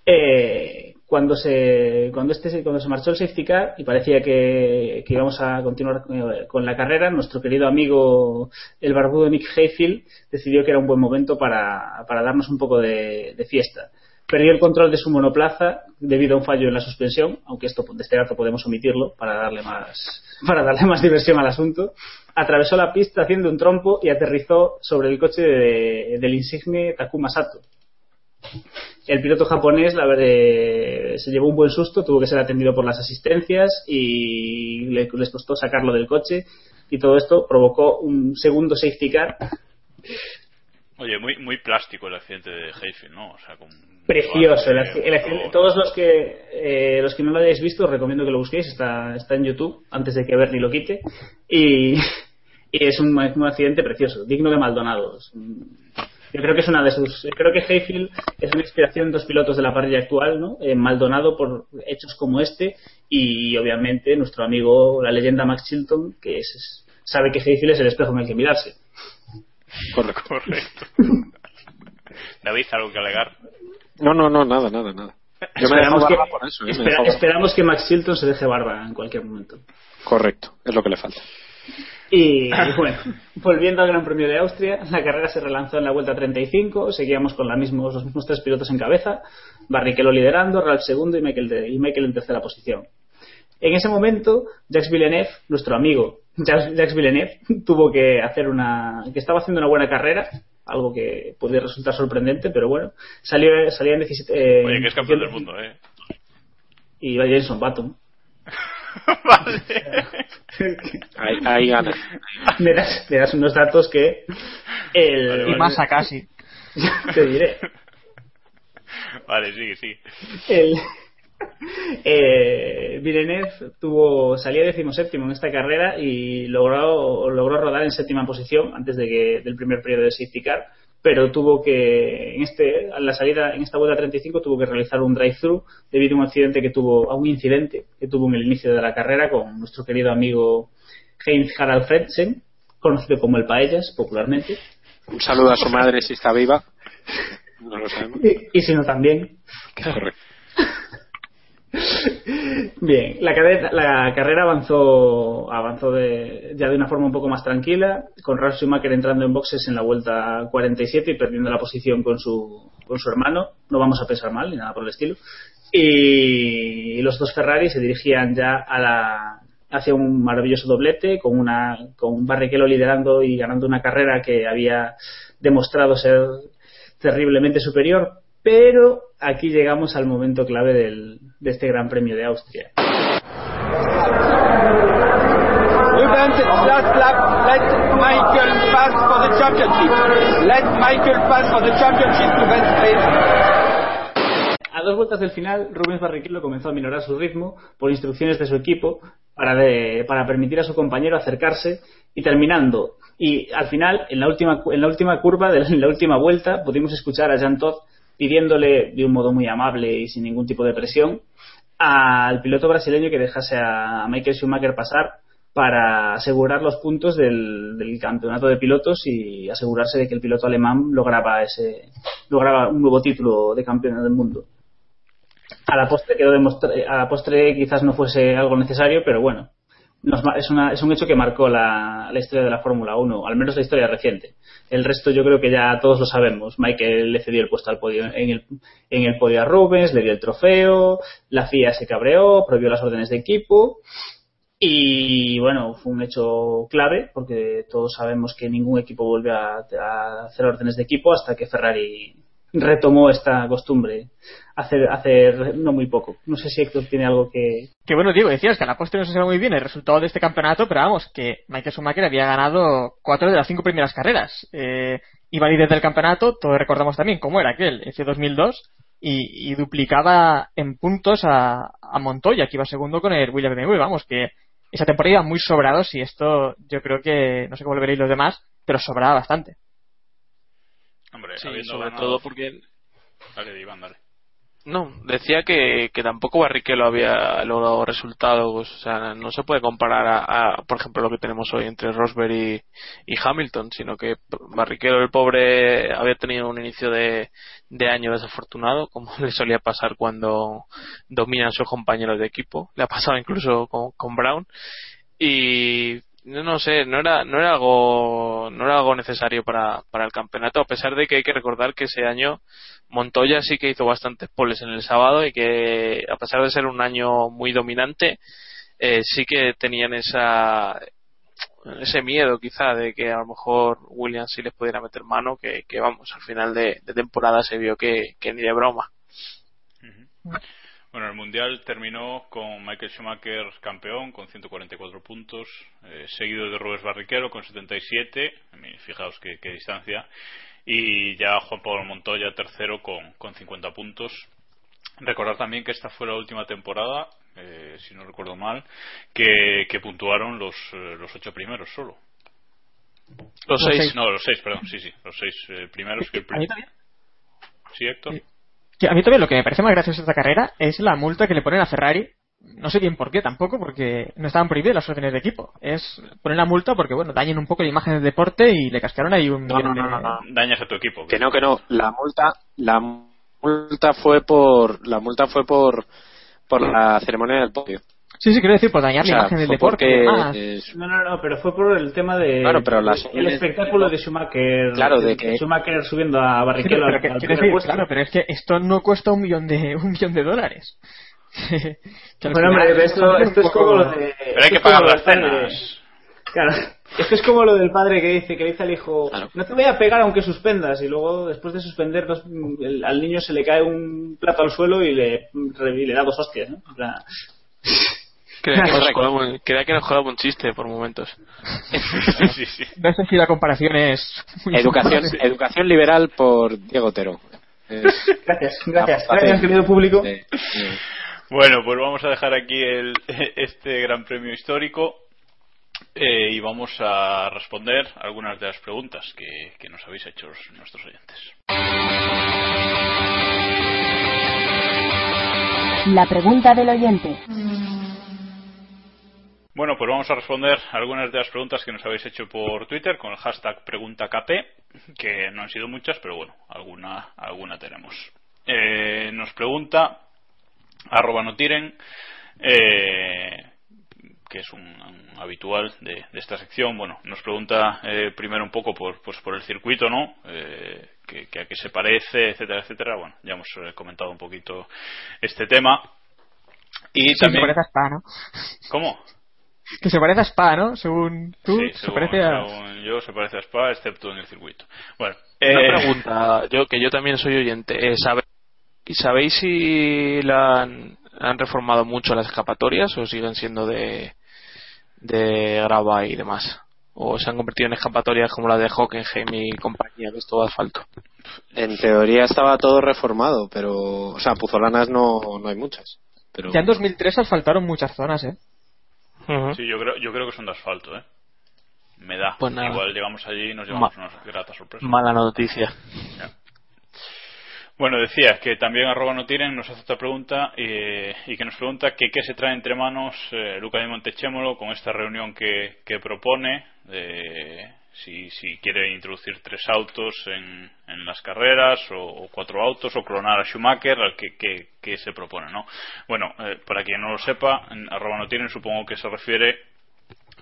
Eh, cuando se cuando este cuando se marchó el safety car y parecía que, que íbamos a continuar eh, con la carrera nuestro querido amigo el barbudo Nick Hayfield decidió que era un buen momento para, para darnos un poco de, fiesta. Perdió el control de su monoplaza debido a un fallo en la suspensión aunque esto de este dato podemos omitirlo para darle más para darle más diversión al asunto. Atravesó la pista haciendo un trompo y aterrizó sobre el coche de- del insigne Takuma Sato el piloto japonés la verdad, se llevó un buen susto, tuvo que ser atendido por las asistencias y le- les costó sacarlo del coche y todo esto provocó un segundo safety car Oye, muy, muy plástico el accidente de Hayfield, ¿no? O sea, con precioso. El, Eh, acci- el acci- todo- todos los que eh, los que no lo hayáis visto os recomiendo que lo busquéis, está, está en YouTube antes de que Bernie lo quite y, y es un, un accidente precioso, digno de Maldonado. Es un- Yo creo que es una de sus. Creo que Hayfield es una inspiración de dos pilotos de la parrilla actual, ¿no? Eh, Maldonado por hechos como este y obviamente nuestro amigo, la leyenda Max Chilton, que es, es- sabe que Hayfield es el espejo en el que mirarse. Correcto. Correcto. David, ¿algo que alegar? No, no, no, nada, nada, nada. Yo Esperamos que, barba por eso, ¿eh? Espera- esperamos que Max Chilton se deje barba en cualquier momento. Correcto, es lo que le falta. Y bueno, volviendo al Gran Premio de Austria, la carrera se relanzó en la vuelta 35, seguíamos con la mismos, los mismos tres pilotos en cabeza, Barrichello liderando, Ralf segundo y Michael, de- y Michael en tercera posición. En ese momento, Jacques Villeneuve, nuestro amigo Jacques, Villeneuve, tuvo que hacer una, que estaba haciendo una buena carrera, algo que podría resultar sorprendente, pero bueno, salió, salía en 17, eh, Oye, que es campeón del mundo, ¿eh? y va Jenson Button. vale. Ahí, ahí gana. me, das, me das unos datos que el, Vale, Y más a casi. te diré. Vale, sigue, sigue. el, eh, Villeneuve tuvo, salía decimoséptimo en esta carrera y logró, logró rodar en séptima posición antes de que, del primer periodo de safety car, pero tuvo que, en, este, a la salida, en esta vuelta 35, tuvo que realizar un drive-thru debido a un accidente que tuvo, a un incidente que tuvo en el inicio de la carrera con nuestro querido amigo Heinz Harald Fredsen, conocido como el Paellas popularmente. Un saludo a su madre si está viva. No lo sabemos. Y, y si no también. Correcto. Bien, la carrera, la carrera avanzó, avanzó de, ya de una forma un poco más tranquila, con Ralf Schumacher entrando en boxes en la vuelta 47 y perdiendo la posición con su, con su hermano. No vamos a pensar mal ni nada por el estilo. Y los dos Ferrari se dirigían ya a la, hacia un maravilloso doblete con una con un Barrichello liderando y ganando una carrera que había demostrado ser terriblemente superior pero aquí llegamos al momento clave del, de este Gran Premio de Austria. Rubens, it's last lap. Let Michael pass for the championship. Let Michael pass for the championship to Vance, please. A dos vueltas del final, Rubens Barrichello comenzó a minorar su ritmo por instrucciones de su equipo para, de- para permitir a su compañero acercarse y terminando. Y al final, en la última, en la última curva, de la, en la última vuelta, pudimos escuchar a Jean Todt pidiéndole de un modo muy amable y sin ningún tipo de presión al piloto brasileño que dejase a Michael Schumacher pasar para asegurar los puntos del, campeonato de pilotos y asegurarse de que el piloto alemán lograba ese lograba un nuevo título de campeón del mundo. A la postre quedó a la postre quizás no fuese algo necesario pero bueno nos es, una- es un hecho que marcó la, la historia de la Fórmula 1 al menos la historia reciente. El resto yo creo que ya todos lo sabemos. Michael le cedió el puesto al podio en el, en el podio a Rubens le dio el trofeo la FIA se cabreó prohibió las órdenes de equipo. Y bueno, fue un hecho clave porque todos sabemos que ningún equipo vuelve a hacer órdenes de equipo hasta que Ferrari retomó esta costumbre hace, hace no muy poco. No sé si Héctor tiene algo que... Que bueno, Diego, decías que a la postre no se sabe muy bien el resultado de este campeonato, pero vamos, que Michael Schumacher había ganado cuatro de las cinco primeras carreras. Eh, iba líder del campeonato, todos recordamos también cómo era aquel, ese 2002, y, y duplicaba en puntos a, a Montoya, que iba segundo con el Williams BMW. Vamos, que esa temporada iba muy sobrados y esto yo creo que, no sé cómo lo veréis los demás, pero sobraba bastante. Hombre, Sí, habiendo sobre ganado- todo porque Dale, Iván, dale. No, decía que, que tampoco Barrichello había logrado resultados, o sea, no se puede comparar a, a, por ejemplo, lo que tenemos hoy entre Rosberg y, y Hamilton, sino que Barrichello, el pobre, había tenido un inicio de, de año desafortunado, como le solía pasar cuando dominan sus compañeros de equipo, le ha pasado incluso con, con Brown, y no, no sé, no era, no era algo, no era algo necesario para, para el campeonato, a pesar de que hay que recordar que ese año Montoya sí que hizo bastantes poles en el sábado y que a pesar de ser un año muy dominante eh, sí que tenían esa ese miedo quizá de que a lo mejor Williams sí les pudiera meter mano que, que vamos al final de, de temporada se vio que, que ni de broma Bueno, el Mundial terminó con Michael Schumacher campeón con 144 puntos, eh, seguido de Rubens Barrichello con 77, a mí, fijaos qué, qué distancia, y ya Juan Pablo Montoya tercero con, con 50 puntos. Recordar también que esta fue la última temporada, eh, si no recuerdo mal, que, que puntuaron los, eh, los ocho primeros solo. los seis No, los seis, perdón, sí, sí, los seis eh, primeros que el A mí prim- también. Sí, Héctor. Que a mí también lo que me parece más gracioso de esta carrera es la multa que le ponen a Ferrari. No sé bien por qué tampoco, porque no estaban prohibidas las órdenes de equipo. Es poner la multa porque, bueno, dañen un poco la imagen del deporte y le cascaron ahí un No, no, no, no. Dañas a tu equipo. Que no, que no. La multa, la multa fue por, la multa fue por, por la ceremonia del podio. Sí, sí, quiero decir, por dañar O sea, la imagen del deporte. eh, No, no, no, pero fue por el tema de... Claro, pero las- El espectáculo de Schumacher. Claro, de que- Schumacher subiendo a Sí, Barrichello pero al, que- al quiero primer decir, puesto. claro, pero es que esto no cuesta un millón de un millón de dólares. Bueno, final hombre, esto, es esto es como lo de... Pero hay que es pagar las cenas. Claro, esto es como lo del padre que dice que dice al hijo, Claro. no te voy a pegar aunque suspendas, y luego después de suspender los- el- al niño se le cae un plato al suelo y le, y le da dos hostias, ¿no? En plan, creía que, nos jugaba un, creía que nos jugaba un chiste por momentos sí, sí. No sé si la comparación es... educación, educación liberal por Diego Otero. Gracias, gracias, gracias querido público. de- de- Bueno, pues vamos a dejar aquí el, este gran premio histórico eh, y vamos a responder algunas de las preguntas que, que nos habéis hecho nuestros oyentes. La pregunta del oyente. Bueno, pues vamos a responder algunas de las preguntas que nos habéis hecho por Twitter con el hashtag PreguntaKP, que no han sido muchas, pero bueno, alguna, alguna tenemos. Eh, nos pregunta arroba no tiren, eh, que es un, un habitual de, de, esta sección. Bueno, nos pregunta eh, primero un poco por, pues por el circuito, ¿no? Eh, que, que, a qué se parece, etcétera, etcétera. Bueno, ya hemos eh, comentado un poquito este tema. Y sí, también... se parece a Spa, ¿no? ¿Cómo? Que se parece a Spa, ¿no? Según tú, sí, se según, parece a... según yo, se parece a Spa, excepto en el circuito. Bueno, Una eh, pregunta, yo que yo también soy oyente. Eh, ¿sabe- ¿Sabéis si la han, han reformado mucho las escapatorias o siguen siendo de, de grava y demás? ¿O se han convertido en escapatorias como la de Hockenheim y compañía, que es todo asfalto? En teoría estaba todo reformado, pero, o sea, puzolanas no, no hay muchas. Pero Ya en 2003 asfaltaron muchas zonas, ¿eh? Sí, yo creo, yo creo que son de asfalto, ¿eh? Me da. Pues. Igual llegamos allí y nos llevamos una grata sorpresa. Mala noticia. Bueno, decía que también arroba no tiren nos hace otra pregunta eh, y que nos pregunta que qué se trae entre manos eh, Luca de Montechémolo con esta reunión que, que propone de si, si quiere introducir tres autos en, en las carreras o, cuatro autos o clonar a Schumacher al que, que, se propone, ¿no? Bueno, eh, para quien no lo sepa, en arroba no tiren supongo que se refiere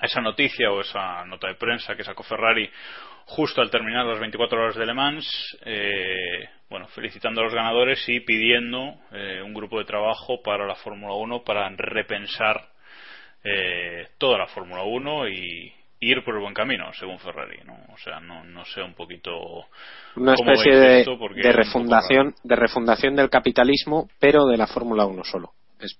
a esa noticia o esa nota de prensa que sacó Ferrari justo al terminar las 24 horas de Le Mans, eh, bueno, felicitando a los ganadores y pidiendo eh, un grupo de trabajo para la Fórmula 1 para repensar eh, toda la Fórmula 1 y ir por el buen camino, según Ferrari, ¿no? O sea, no, no sé un poquito una especie de, es un refundación, de refundación del capitalismo, pero de la Fórmula 1 solo. Es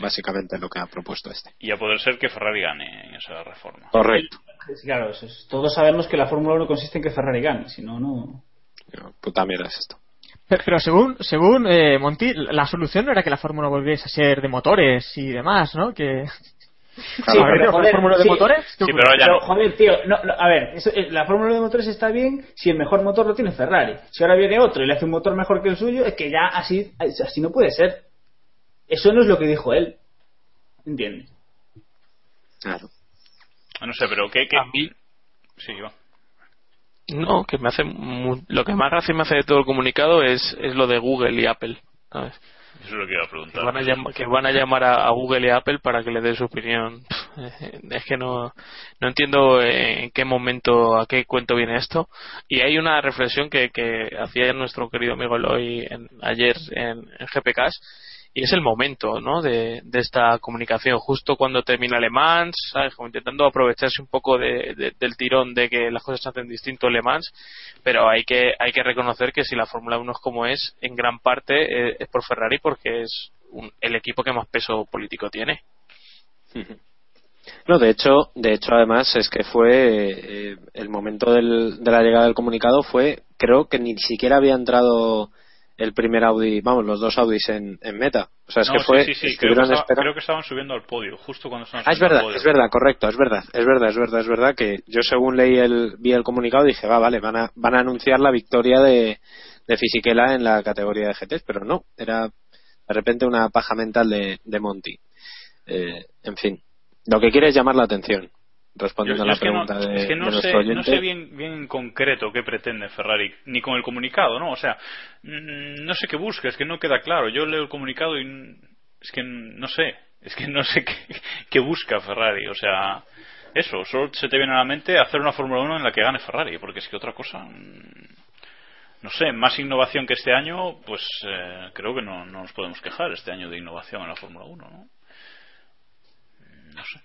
básicamente lo que ha propuesto este. y a poder ser que Ferrari gane en esa reforma. Correcto. Claro, eso es- todos sabemos que la Fórmula 1 consiste en que Ferrari gane, si no, no. Puta mierda es esto. Pero, pero según, según eh, Monti, la solución no era que la Fórmula volviese a ser de motores y demás, ¿no? Que... Claro, A ver, pero, ¿la joder, Fórmula de sí. motores? ¿Qué Sí, pero ya Pero, no. joder, tío, no, no, a ver, eso, eh, la Fórmula de motores está bien si el mejor motor lo tiene Ferrari. Si ahora viene otro y le hace un motor mejor que el suyo, es que ya así, así no puede ser. Eso no es lo que dijo él. ¿Entiendes? Claro. No sé, pero ¿qué? qué? A mí- Sí, va. No, que me hace lo que más gracia me hace de todo el comunicado es, es lo de Google y Apple. ¿sabes? Que van a, llam- que van a llamar a, Google y Apple para que le dé su opinión. Es que no, no entiendo en qué momento, a qué cuento viene esto. Y hay una reflexión que, que hacía nuestro querido amigo Eloy en- ayer en, en GPCast y es el momento ¿no? de, esta comunicación. Justo cuando termina Le Mans como intentando aprovecharse un poco de- del tirón de que las cosas se hacen distinto en Le Mans pero hay que hay que reconocer que si la Fórmula 1 es como es en gran parte eh, es por Ferrari porque es un- el equipo que más peso político tiene. No, de hecho, de hecho además es que fue eh, el momento del- de la llegada del comunicado fue, creo que ni siquiera había entrado el primer Audi, vamos, los dos Audis en, en meta. O sea, es No, que sí, fue, sí, sí, creo, que estaba- creo que estaban subiendo al podio, justo cuando estaban Ah, es verdad, al podio. es verdad, correcto, es verdad, es verdad, es verdad, es verdad que yo según leí el, vi el comunicado dije, va, vale, van a, van a anunciar la victoria de, de Fisichella en la categoría de GTs, pero no, era de repente una paja mental de, de Monty. Eh, en fin, lo que quiere es llamar la atención, respondiendo Yo- yo a la es que no- pregunta de, es que no de sé, nuestro oyente. no sé bien, bien en concreto qué pretende Ferrari, ni con el comunicado, ¿no? O sea, mm, no sé qué busca, es que no queda claro. Yo leo el comunicado y n- es que no sé, es que no sé qué, qué busca Ferrari. O sea, eso, solo se te viene a la mente hacer una Fórmula 1 en la que gane Ferrari, porque es que otra cosa, mm, no sé, más innovación que este año, pues eh, creo que no, no nos podemos quejar este año de innovación en la Fórmula 1, ¿no? Mm, No sé.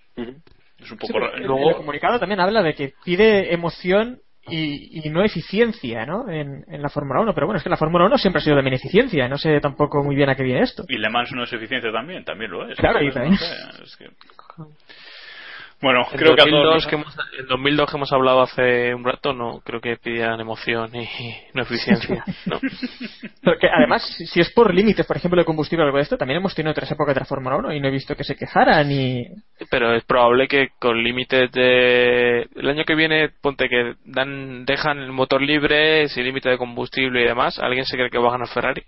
Es un Sí, poco pero raro. el, comunicado también habla de que pide emoción y, y no eficiencia ¿no? En, en la Fórmula 1. Pero bueno, es que la Fórmula 1 siempre ha sido también eficiencia. No sé tampoco muy bien a qué viene esto. Y Le Mans no es eficiencia también, también lo es. Claro, y Entonces, también. no sé, es que- Bueno, En creo que a 2002, todos. que hemos, en 2002 que hemos hablado hace un rato, no creo que pidieran emoción y no eficiencia. No. Porque además, si- es por límites, por ejemplo, de combustible o algo de esto, también hemos tenido otras épocas de la Fórmula 1 y no he visto que se quejaran y... Pero es probable que con límites de. El año que viene, ponte que dan dejan el motor libre, sin límite de combustible y demás. ¿Alguien se cree que va a ganar Ferrari?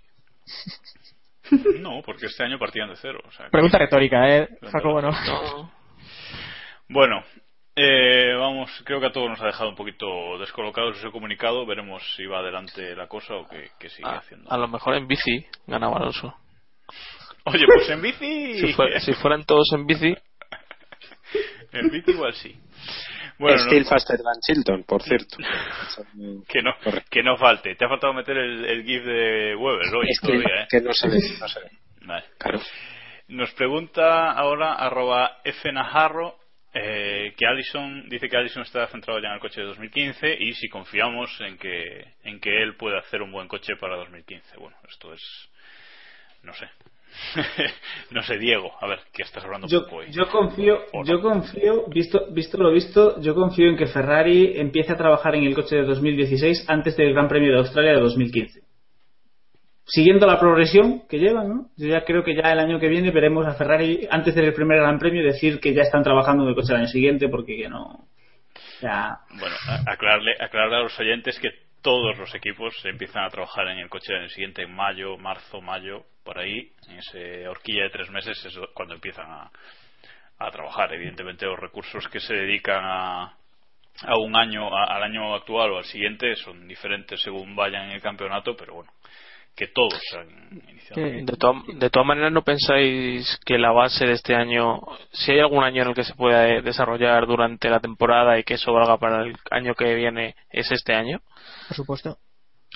No, porque este año partían de cero. o sea que- Pregunta retórica, ¿eh? Jacobo, no. No. Bueno, eh, vamos, creo que a todos nos ha dejado un poquito descolocados ese comunicado. Veremos si va adelante la cosa o qué, qué sigue A, haciendo. a lo mejor en bici ganaba Alonso. Oye, pues en bici. Si, fue- si fueran todos en bici, en bici igual sí. Bueno, no- Still faster than Chilton, por cierto. que no, que no falte. Te ha faltado meter el, el GIF de Weber hoy Es que, todavía, ¿eh? que no se ve, no se ve. Vale. Claro. Nos pregunta ahora arroba fnajarro eh, que Allison dice que Allison está centrado ya en el coche de 2015 y si confiamos en que en que él puede hacer un buen coche para 2015. Bueno, esto es no sé. no sé, Diego, a ver, que estás hablando Yo, poco hoy. yo confío, yo confío, visto, visto lo visto, yo confío en que Ferrari empiece a trabajar en el coche de 2016 antes del Gran Premio de Australia de 2015. Siguiendo la progresión que llevan, ¿no? Yo ya creo que ya el año que viene veremos a Ferrari antes del primer Gran Premio decir que ya están trabajando en el coche del año siguiente porque que no. Bueno, aclararle, aclararle a los oyentes que todos los equipos empiezan a trabajar en el coche del año siguiente en mayo, marzo, mayo, por ahí, en esa horquilla de tres meses es cuando empiezan a, a trabajar. Evidentemente los recursos que se dedican a, a un año, a- al año actual o al siguiente son diferentes según vayan en el campeonato, pero bueno, que todos han iniciado. de, todas maneras, ¿no pensáis que la base de este año, si hay algún año en el que se pueda eh, desarrollar durante la temporada y que eso valga para el año que viene, es este año? Por supuesto.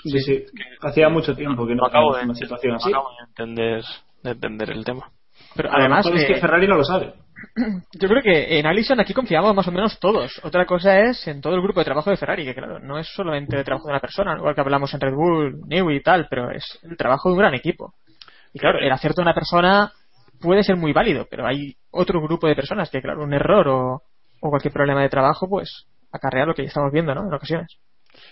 Sí, sí. Hacía mucho tiempo que no No acabo de, una situación no así. acabo de entender, de entender el tema. Pero además, mejor es eh, que Ferrari no lo sabe. yo creo que en Allison aquí confiamos más o menos todos. Otra cosa es en todo el grupo de trabajo de Ferrari, que claro, no es solamente el trabajo de una persona, igual que hablamos en Red Bull, Newey y tal, pero es el trabajo de un gran equipo. Y claro, el acierto de una persona puede ser muy válido, pero hay otro grupo de personas que, claro, un error o, o cualquier problema de trabajo, pues acarrea lo que ya estamos viendo, ¿no? En ocasiones.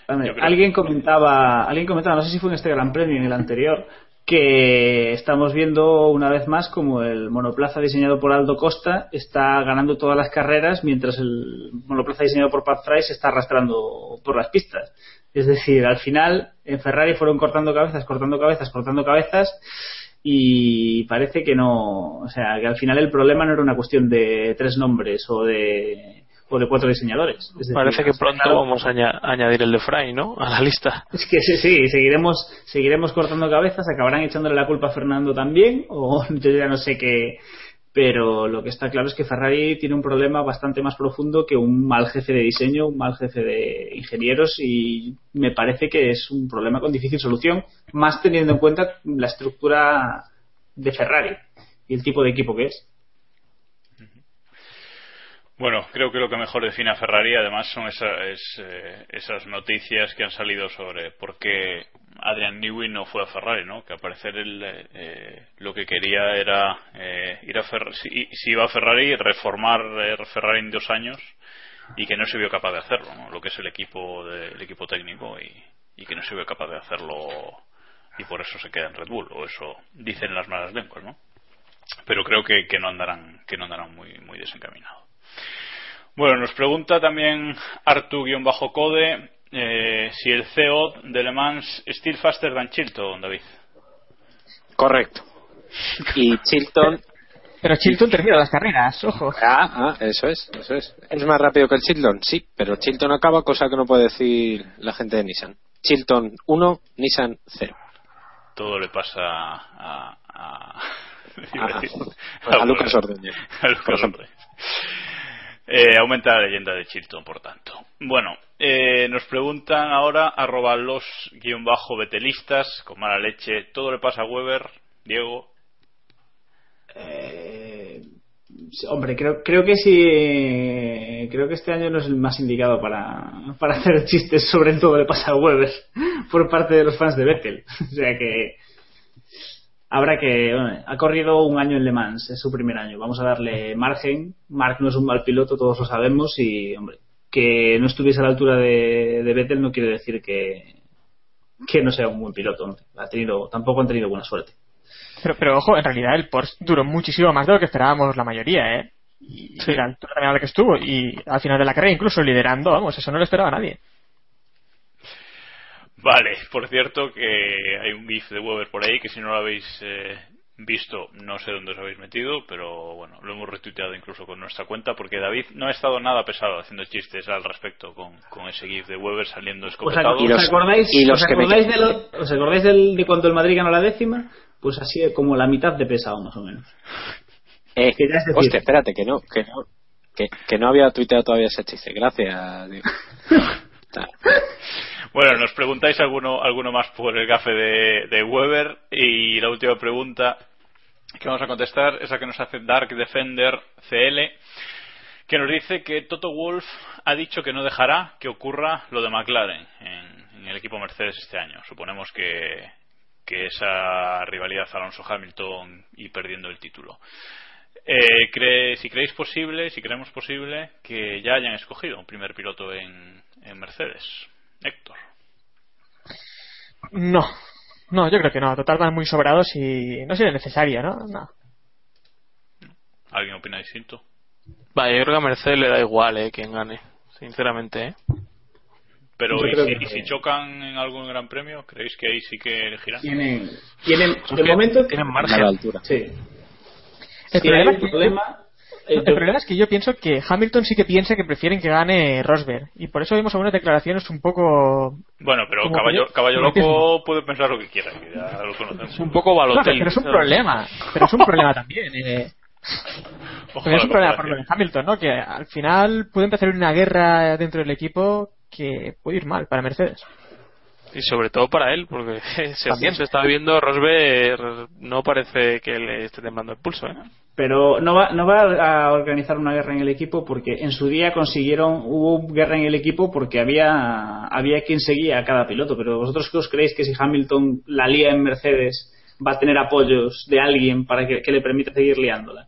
Alguien comentaba, alguien comentaba, no sé si fue en este Gran Premio o en el anterior, que estamos viendo una vez más como el monoplaza diseñado por Aldo Costa está ganando todas las carreras mientras el monoplaza diseñado por Pat Fry se está arrastrando por las pistas. Es decir, al final en Ferrari fueron cortando cabezas, cortando cabezas, cortando cabezas y parece que no, o sea, que al final el problema no era una cuestión de tres nombres o de o de cuatro diseñadores. Es decir, Parece que pronto claro, vamos a aña- añadir el de Fry, ¿no? A la lista. es que sí, sí, seguiremos, seguiremos cortando cabezas, acabarán echándole la culpa a Fernando también, o yo ya no sé qué. Pero lo que está claro es que Ferrari tiene un problema bastante más profundo que un mal jefe de diseño, un mal jefe de ingenieros, y me parece que es un problema con difícil solución, más teniendo en cuenta la estructura de Ferrari y el tipo de equipo que es. Bueno, creo que lo que mejor define a Ferrari además son esa- es, eh, esas noticias que han salido sobre por qué Adrian Newey no fue a Ferrari, ¿no? Que al parecer él eh, eh, lo que quería era eh, ir a Ferrari, si, iba a Ferrari, reformar eh, Ferrari en dos años y que no se vio capaz de hacerlo, ¿no? Lo que es el equipo de- el equipo técnico y, y que no se vio capaz de hacerlo y por eso se queda en Red Bull o eso dicen las malas lenguas, ¿no? Pero creo que, que no andarán que no andarán muy muy desencaminados. Bueno, nos pregunta también Artu-Code eh, si el CEO de Le Mans es still faster than Chilton, David. Correcto. Y Chilton. Pero Chilton termina las carreras, ojo. Ah, ah, eso es, eso es. ¿Es más rápido que el Chilton? Sí, pero Chilton acaba, cosa que no puede decir la gente de Nissan. Chilton 1, Nissan 0. Todo le pasa a. a, iba A- decir- a Lucas Ordóñez, A Lucas. Ordóñez. Eh, aumenta la leyenda de Chilton, por tanto. Bueno, eh, nos preguntan ahora, arroba los guion bajo betelistas, con mala leche, todo le pasa a Weber, Diego. Eh, hombre, creo, creo que sí. Creo que este año no es el más indicado para, hacer chistes sobre todo le pasa a Weber por parte de los fans de Vettel. O sea que. Habrá que. Bueno, ha corrido un año en Le Mans, es su primer año. Vamos a darle margen. Mark no es un mal piloto, todos lo sabemos. Y, hombre, que no estuviese a la altura de, de Vettel no quiere decir que, que no sea un buen piloto. hombre. Ha tenido, tampoco han tenido buena suerte. Pero, pero ojo, en realidad el Porsche duró muchísimo más de lo que esperábamos la mayoría, ¿eh? Y Sí. la altura también a la que estuvo. Y al final de la carrera, incluso liderando, vamos, eso no lo esperaba nadie. Vale, por cierto que hay un GIF de Weber por ahí que si no lo habéis eh, visto no sé dónde os habéis metido, pero bueno, lo hemos retuiteado incluso con nuestra cuenta porque David no ha estado nada pesado haciendo chistes al respecto con, con ese GIF de Weber saliendo ¿Os, ac- escopetado. os acordáis, de, lo- os acordáis del- de cuando el Madrid ganó la décima? Pues así como la mitad de pesado, más o menos. Eh, Que ya es decir- hostia, espérate, que no, que no, que, que no había tuiteado todavía ese chiste. Gracias. Bueno, nos preguntáis alguno, alguno más por el gafe de, Weber y la última pregunta que vamos a contestar es la que nos hace Dark Defender CL que nos dice que Toto Wolf ha dicho que no dejará que ocurra lo de McLaren en, en el equipo Mercedes este año. Suponemos que, que esa rivalidad Alonso-Hamilton y perdiendo el título. Eh, cree- si creéis posible, si creemos posible, que ya hayan escogido un primer piloto en, en Mercedes. Héctor. No, no, yo creo que no. Total, van muy sobrados y no sería necesario, ¿no? No. ¿Alguien opina distinto? Vale, yo creo que a Mercedes le da igual, eh, quien gane. Sinceramente, eh. Pero ¿y si, que- y si chocan en algún gran premio? ¿Creéis que ahí sí que elegirán? Tienen, tienen, de momento, tienen A la margen. altura. sí. El Si problema hay es un que- problema, El yo- problema es que yo pienso que Hamilton sí que piensa que prefieren que gane Rosberg. Y por eso vemos algunas declaraciones un poco. Bueno, pero caballo, que- caballo loco puede pensar lo que quiera, que ya lo conocemos. Es un poco No, Balotelli. pero es un ¿sabes? problema. Pero es un problema también. Eh. Ojalá es un problema por lo de Hamilton, ¿no? Que al final puede empezar una guerra dentro del equipo que puede ir mal para Mercedes. Y sobre todo para él, porque También. se está viendo, Rosberg no parece que le esté temblando el pulso, ¿eh? Pero no va, no va a organizar una guerra en el equipo porque en su día consiguieron, hubo guerra en el equipo porque había, había quien seguía a cada piloto. Pero vosotros qué os creéis que si Hamilton la lía en Mercedes va a tener apoyos de alguien para que, le permita seguir liándola?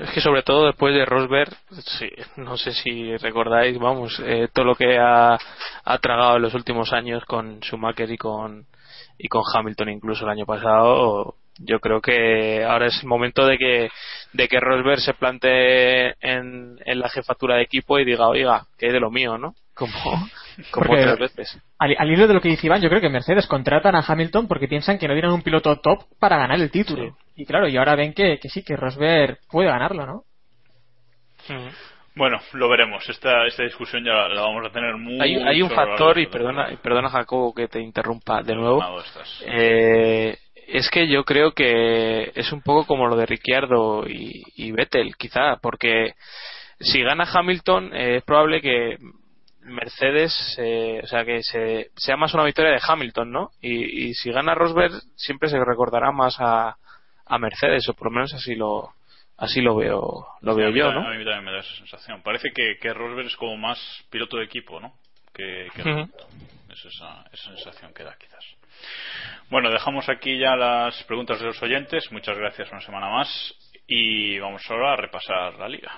Es que sobre todo después de Rosberg, sí, no sé si recordáis, vamos, eh, todo lo que ha, ha tragado en los últimos años con Schumacher y con, y con Hamilton incluso el año pasado, yo creo que ahora es el momento de que, de que Rosberg se plantee en, en la jefatura de equipo y diga, oiga, que es de lo mío, ¿no? Como, como Porque- otras veces. Al, al hilo de lo que dice Iván, yo creo que Mercedes contratan a Hamilton porque piensan que no tienen un piloto top para ganar el título. Y claro, y ahora ven que, que sí, que Rosberg puede ganarlo, ¿no? Bueno, lo veremos. Esta, esta discusión ya la vamos a tener muy Hay, hay un factor, y perdona, y perdona Jacobo que te interrumpa de nuevo, Eh, es que yo creo que es un poco como lo de Ricciardo y, y Vettel, quizá, porque si gana Hamilton eh, es probable que Mercedes, eh, o sea, que se, sea más una victoria de Hamilton, ¿no? Y, y si gana Rosberg siempre se recordará más a, a Mercedes, o por lo menos así lo así lo veo lo veo a mí yo, ¿no? A mí también me da esa sensación. Parece que, que Rosberg es como más piloto de equipo, ¿no? Que, que. Es esa, esa sensación que da, quizás. Bueno, dejamos aquí ya las preguntas de los oyentes. Muchas gracias una semana más. Y vamos ahora a repasar la liga.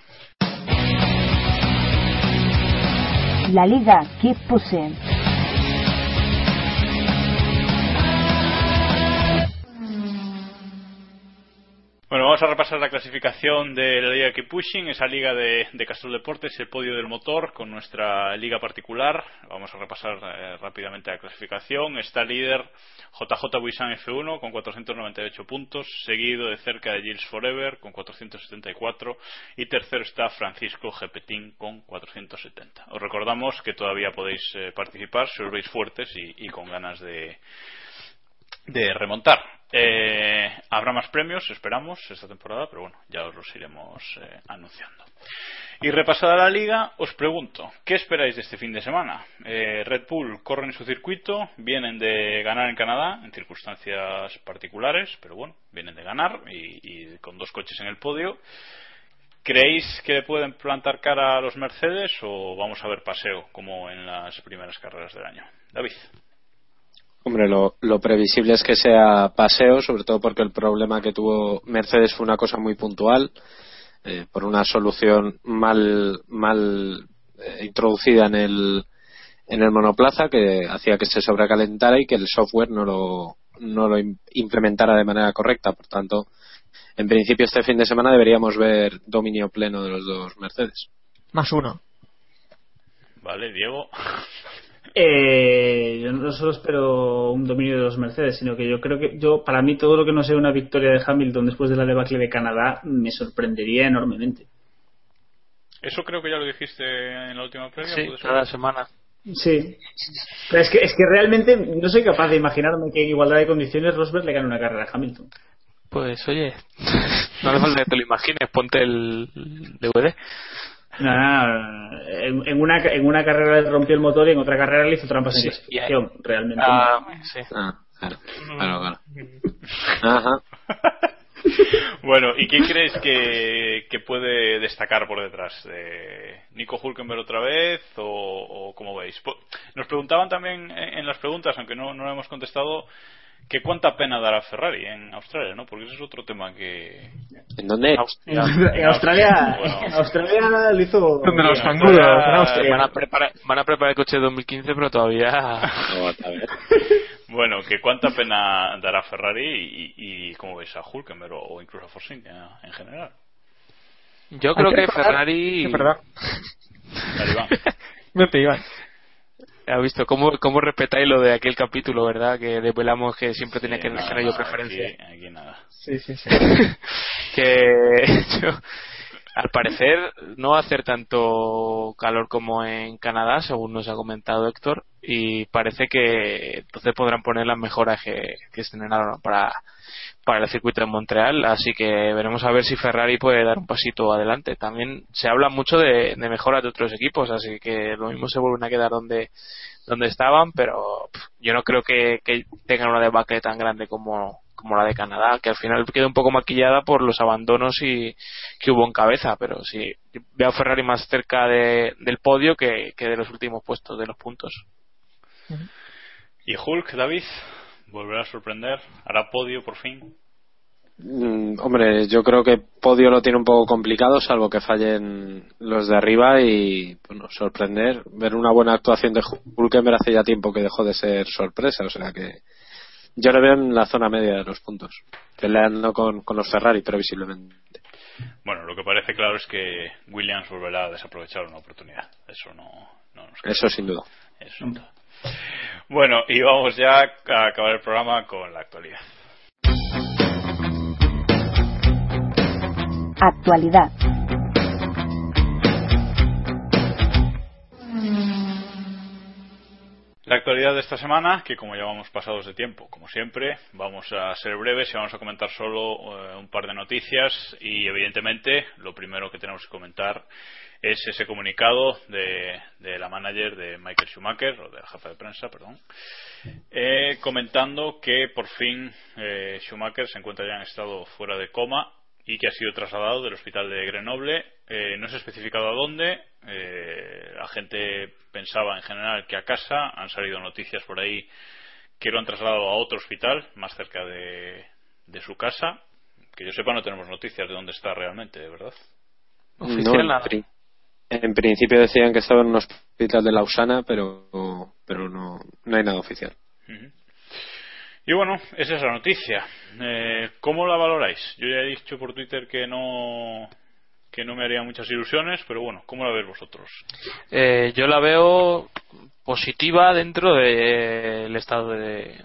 La Liga Keep Pushing. Bueno, vamos a repasar la clasificación de la Liga Keep Pushing, esa liga de, de Castel Deportes, el podio del motor, con nuestra liga particular. Vamos a repasar eh, rápidamente la clasificación. Está líder JJ Buisan F1 con 498 puntos, seguido de cerca de Gilles Forever con 474 y tercero está Francisco Gepetín con 470. Os recordamos que todavía podéis eh, participar si os veis fuertes y, y con ganas de, de remontar. Eh, habrá más premios, esperamos, esta temporada, pero bueno, ya os los iremos eh, anunciando. Y repasada la liga, os pregunto, ¿qué esperáis de este fin de semana? Eh, Red Bull corre en su circuito, vienen de ganar en Canadá, en circunstancias particulares, pero bueno, vienen de ganar y, y con dos coches en el podio. ¿Creéis que le pueden plantar cara a los Mercedes o vamos a ver paseo como en las primeras carreras del año? David. Hombre, lo, lo, previsible es que sea paseo, sobre todo porque el problema que tuvo Mercedes fue una cosa muy puntual, eh, por una solución mal, mal eh, introducida en el, en el monoplaza que hacía que se sobrecalentara y que el software no lo, no lo implementara de manera correcta. Por tanto, en principio este fin de semana deberíamos ver dominio pleno de los dos Mercedes. Más uno. Vale, Diego. Eh, yo no solo espero un dominio de los Mercedes, sino que yo creo que yo para mí todo lo que no sea una victoria de Hamilton después de la debacle de Canadá me sorprendería enormemente. Eso creo que ya lo dijiste en la última prueba. Sí, cada semana. Sí. Pero es que, es que realmente no soy capaz de imaginarme que en igualdad de condiciones Rosberg le gane una carrera a Hamilton. Pues oye, no hace falta que te lo imagines, ponte el DVD. No, no, en, una, en una carrera le rompió el motor y en otra carrera le hizo trampas en clasificación, realmente. Ah, sí. Ah, claro, claro, claro. Ajá. bueno, ¿y quién crees que, que, puede destacar por detrás? ¿De ¿Nico Hulkenberg otra vez o, o cómo veis? Nos preguntaban también en las preguntas, aunque no, no lo hemos contestado, que cuánta pena dará Ferrari en Australia, ¿no? Porque ese es otro tema que... ¿En dónde? En Australia, en Australia lo hizo... Donde los canguros, en Australia. Van a, preparar, van a preparar el coche de 2015, pero todavía... No, a ver. Bueno, que cuánta pena dará Ferrari y, y, y cómo veis a Hulkenberg o, o incluso a Force India en general. Yo creo que, Ferrari... Perdón. Dale, Iván. Vete, Iván. ¿Has visto cómo, cómo respetáis lo de aquel capítulo, verdad? Que desvelamos que siempre tenía que tener yo preferencia. Aquí, aquí nada. Sí, sí, sí. que yo, al parecer no va a hacer tanto calor como en Canadá, según nos ha comentado Héctor, y parece que entonces podrán poner las mejoras que, que estén para, para el circuito de Montreal, así que veremos a ver si Ferrari puede dar un pasito adelante. También se habla mucho de, de mejoras de otros equipos, así que lo mismo se vuelven a quedar donde, donde estaban, pero pff, yo no creo que, que tengan una debacle tan grande como, como la de Canadá, que al final queda un poco maquillada por los abandonos y que hubo en cabeza, pero sí, veo a Ferrari más cerca de, del podio que, que de los últimos puestos de los puntos. ¿Y Hulk, David? ¿Volverá a sorprender? ¿Hará podio por fin? Mm, hombre, yo creo que podio lo tiene un poco complicado, salvo que fallen los de arriba y bueno, sorprender. Ver una buena actuación de Hulkenberg hace ya tiempo que dejó de ser sorpresa, o sea que yo lo veo en la zona media de los puntos, peleando con, con los Ferrari previsiblemente. Bueno, lo que parece claro es que Williams volverá a desaprovechar una oportunidad. Eso no, no nos queda. Eso sin duda. Eso sin duda. Bueno, y vamos ya a acabar el programa con la actualidad. Actualidad. La actualidad de esta semana, que como ya vamos pasados de tiempo, como siempre, vamos a ser breves y vamos a comentar solo eh, un par de noticias y evidentemente lo primero que tenemos que comentar es ese comunicado de, de la manager de Michael Schumacher, o de la jefa de prensa, perdón, eh, comentando que por fin eh, Schumacher se encuentra ya en estado fuera de coma y que ha sido trasladado del hospital de Grenoble. Eh, no se ha especificado a dónde. Eh, la gente pensaba en general que a casa. Han salido noticias por ahí que lo han trasladado a otro hospital más cerca de, de su casa. Que yo sepa, no tenemos noticias de dónde está realmente, ¿de verdad? Oficial No, en, nada. pri- en principio decían que estaba en un hospital de Lausana, pero, pero no, no hay nada oficial. Y bueno, esa es la noticia. Eh, ¿Cómo la valoráis? Yo ya he dicho por Twitter que no que no me haría muchas ilusiones, pero bueno, ¿cómo la veis vosotros? Eh, yo la veo positiva dentro del estado de,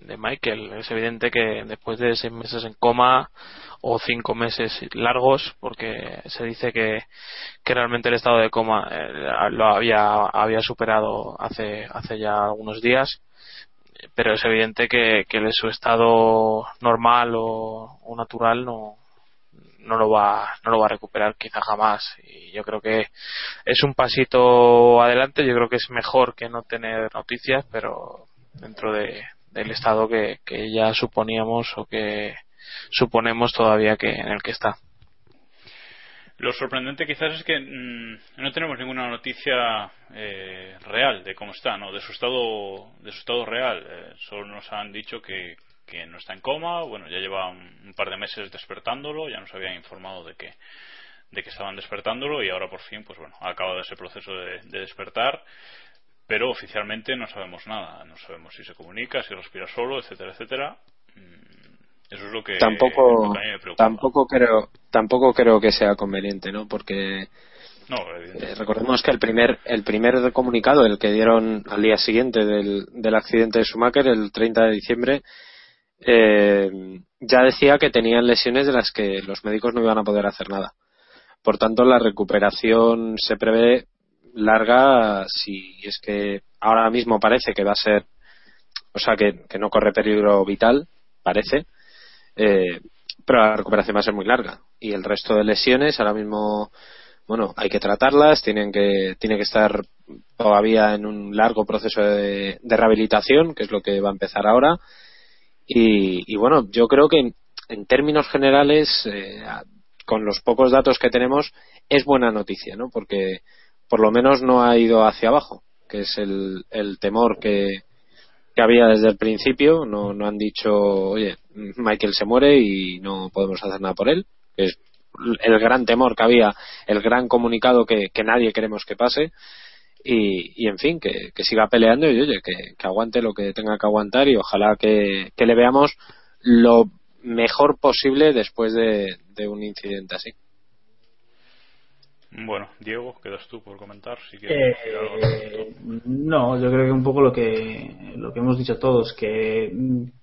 de Michael. Es evidente que después de seis meses en coma o cinco meses largos, porque se dice que, que realmente el estado de coma eh, lo había, había superado hace, hace ya algunos días, pero es evidente que, que su estado normal o, o natural no, no lo va no lo va a recuperar quizá jamás. Y yo creo que es un pasito adelante yo creo que es mejor que no tener noticias pero dentro de, del estado que, que ya suponíamos o que suponemos todavía que en el que está Lo sorprendente quizás es que mm, no tenemos ninguna noticia eh, real de cómo está, ¿no? De su estado, de su estado real. Eh, solo nos han dicho que, no está en coma. Bueno, ya lleva un, par de meses despertándolo. Ya nos habían informado de que de que estaban despertándolo y ahora por fin, pues bueno, ha acabado ese proceso de, de despertar pero oficialmente no sabemos nada. No sabemos si se comunica, si respira solo, etcétera, etcétera. Mm, eso es lo que, tampoco, lo que a mí me preocupa. Tampoco creo, tampoco creo que sea conveniente, ¿no? Porque no, eh, recordemos que el primer, el primer comunicado, el que dieron al día siguiente del, del accidente de Schumacher, el 30 de diciembre, eh, ya decía que tenían lesiones de las que los médicos no iban a poder hacer nada. Por tanto, la recuperación se prevé larga si es que ahora mismo parece que va a ser, o sea, que, que no corre peligro vital, parece, eh, pero la recuperación va a ser muy larga. Y el resto de lesiones ahora mismo, bueno, hay que tratarlas, tienen que, tiene que estar todavía en un largo proceso de, rehabilitación, que es lo que va a empezar ahora. Y, y bueno, yo creo que en, en términos generales, eh, con los pocos datos que tenemos, es buena noticia, ¿no? Porque por lo menos no ha ido hacia abajo, que es el, el temor que, que había desde el principio. No, no han dicho, oye, Michael se muere y no podemos hacer nada por él, es el gran temor que había, el gran comunicado que, nadie queremos que pase. Y, en fin, que, siga peleando y oye, que, aguante lo que tenga que aguantar y ojalá que, le veamos lo mejor posible después de, de un incidente así. Bueno, Diego, quedas tú por comentar si quieres Eh, no, yo creo que un poco lo que lo que hemos dicho todos, que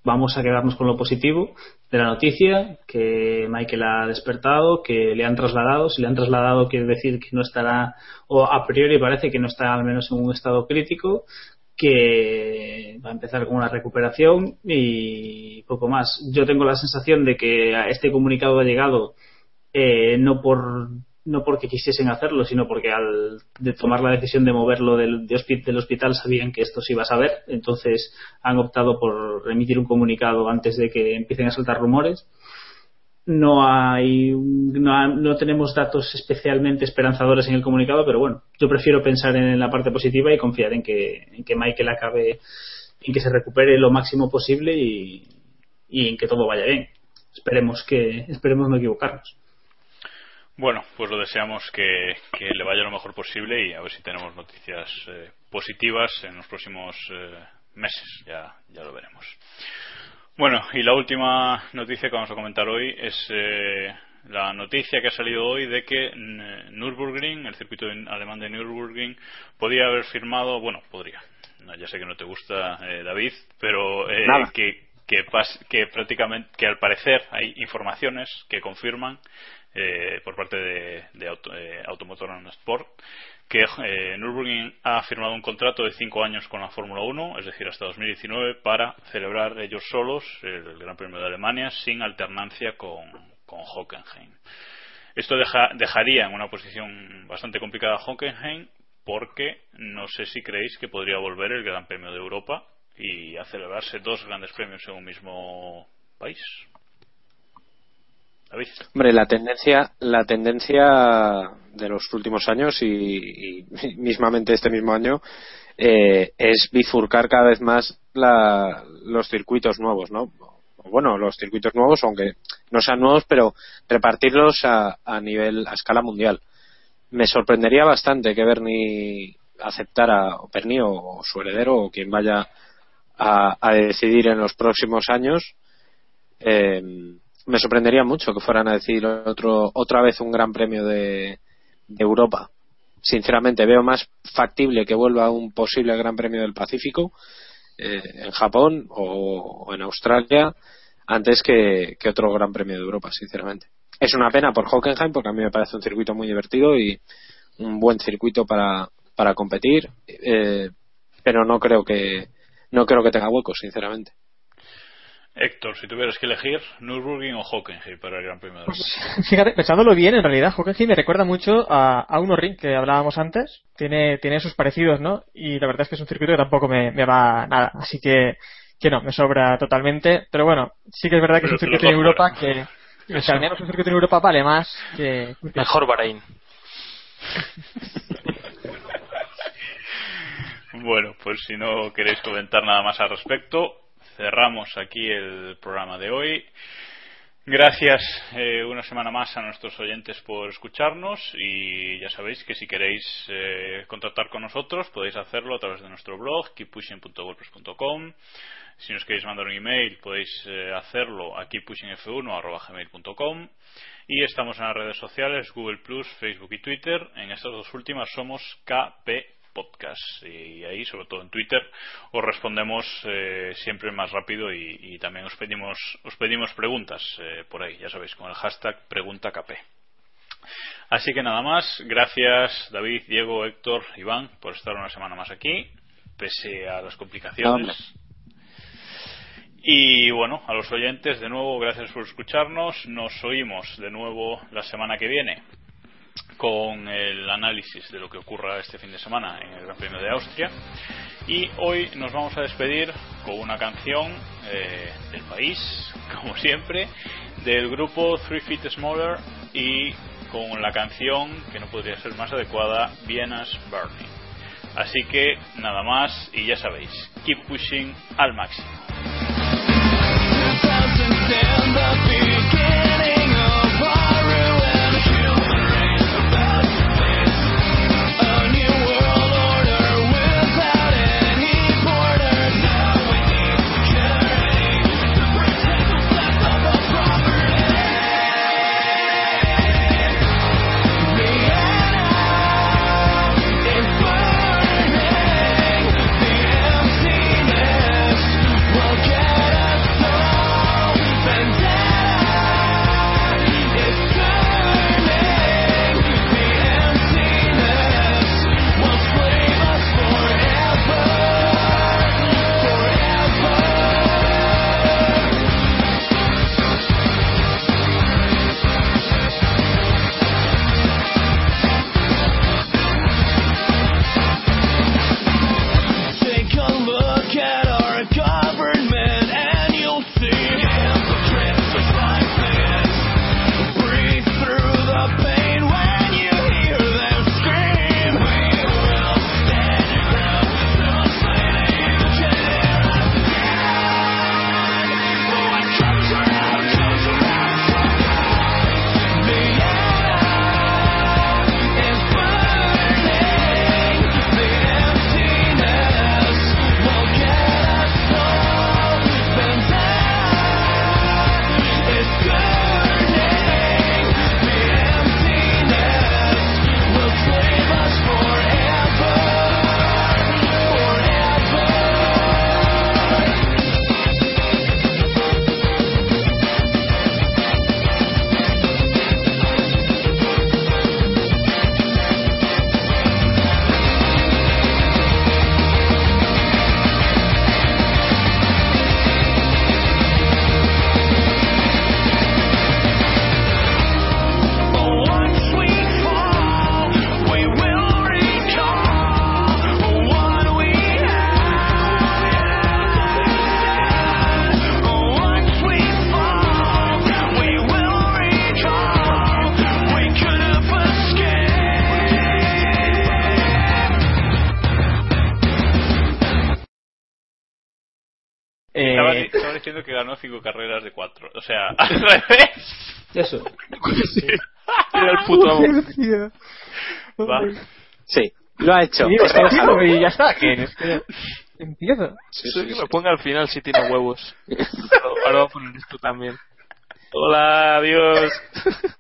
vamos a quedarnos con lo positivo de la noticia, que Michael ha despertado, que le han trasladado, si le han trasladado quiere decir que no estará, o a priori parece que no está al menos en un estado crítico, que va a empezar con una recuperación y poco más. Yo tengo la sensación de que a este comunicado ha llegado eh, no por no porque quisiesen hacerlo, sino porque al de tomar la decisión de moverlo del, de del hospital sabían que esto se iba a saber, entonces han optado por emitir un comunicado antes de que empiecen a saltar rumores. No hay, no, no tenemos datos especialmente esperanzadores en el comunicado, pero bueno, yo prefiero pensar en la parte positiva y confiar en que, en que Michael acabe, en que se recupere lo máximo posible y, y en que todo vaya bien. Esperemos que, esperemos no equivocarnos. Bueno, pues lo deseamos que, que le vaya lo mejor posible y a ver si tenemos noticias eh, positivas en los próximos eh, meses. Ya, ya lo veremos. Bueno, y la última noticia que vamos a comentar hoy es eh, la noticia que ha salido hoy de que mm, Nürburgring, el circuito alemán de Nürburgring, podía haber firmado, bueno, podría. No, ya sé que no te gusta, eh, David, pero eh, que que, pas- que prácticamente que al parecer hay informaciones que confirman eh, por parte de, de Auto- eh, Automotor and Sport que eh, Nürburgring ha firmado un contrato de cinco años con la Fórmula 1, es decir, hasta 2019, para celebrar ellos solos el Gran Premio de Alemania sin alternancia con, Hockenheim. Esto deja- dejaría en una posición bastante complicada a Hockenheim porque no sé si creéis que podría volver el Gran Premio de Europa y a celebrarse dos grandes premios en un mismo país. David. Hombre, la tendencia, la tendencia de los últimos años y, mismamente este mismo año eh, es bifurcar cada vez más la- los circuitos nuevos, ¿no? Bueno, los circuitos nuevos, aunque no sean nuevos, pero repartirlos a, a nivel, a escala mundial. Me sorprendería bastante que Bernie aceptara, o Bernie o, o su heredero, o quien vaya a, a decidir en los próximos años, eh, me sorprendería mucho que fueran a decir otro, otra vez un gran premio de, de Europa. Sinceramente, veo más factible que vuelva un posible gran premio del Pacífico eh, en Japón o, en Australia antes que, que otro gran premio de Europa, sinceramente. Es una pena por Hockenheim porque a mí me parece un circuito muy divertido y un buen circuito para, para competir, eh, pero no creo que no creo que tenga huecos, sinceramente. Héctor, si tuvieras que elegir Nürburgring o Hockenheim para el Gran Premio de Europa. Fíjate, pensándolo bien, en realidad Hockenheim me recuerda mucho a, a uno ring que hablábamos antes. Tiene, tiene sus parecidos, ¿no? Y la verdad es que es un circuito que tampoco me, me va nada. Así que, que no, me sobra totalmente. Pero bueno, sí que es verdad que es un circuito en Europa que, O sea, al menos un circuito en Europa vale más que... Mejor Bahrein. Bueno, pues si no queréis comentar nada más al respecto, cerramos aquí el programa de hoy. Gracias eh, una semana más a nuestros oyentes por escucharnos y ya sabéis que si queréis eh, contactar con nosotros podéis hacerlo a través de nuestro blog keeppushing.wordpress.com si nos queréis mandar un email podéis eh, hacerlo a keeppushingf1.gmail.com y estamos en las redes sociales Google Facebook y Twitter. En estas dos últimas somos KP podcast y ahí sobre todo en Twitter os respondemos eh, siempre más rápido y, y, también os pedimos os pedimos preguntas eh, por ahí ya sabéis con el hashtag preguntakp así que nada más gracias David Diego Héctor Iván por estar una semana más aquí pese a las complicaciones. Y bueno, a los oyentes, de nuevo, gracias por escucharnos. Nos oímos de nuevo la semana que viene con el análisis de lo que ocurra este fin de semana en el Gran Premio de Austria. Y hoy nos vamos a despedir con una canción eh, del país, como siempre, del grupo Three Feet Smaller y con la canción que no podría ser más adecuada, Vienna's Burning. Así que nada más y ya sabéis, keep pushing al máximo. Diciendo que ganó cinco carreras de cuatro. O sea, al revés. Eso. Sí. Era el puto amo. Va. Sí, lo ha hecho. Sí, Está dejado. y ya está. Que empiezo. Sí, sí, que sí. me ponga al final si tiene huevos. Ahora voy a poner esto también. Hola, adiós.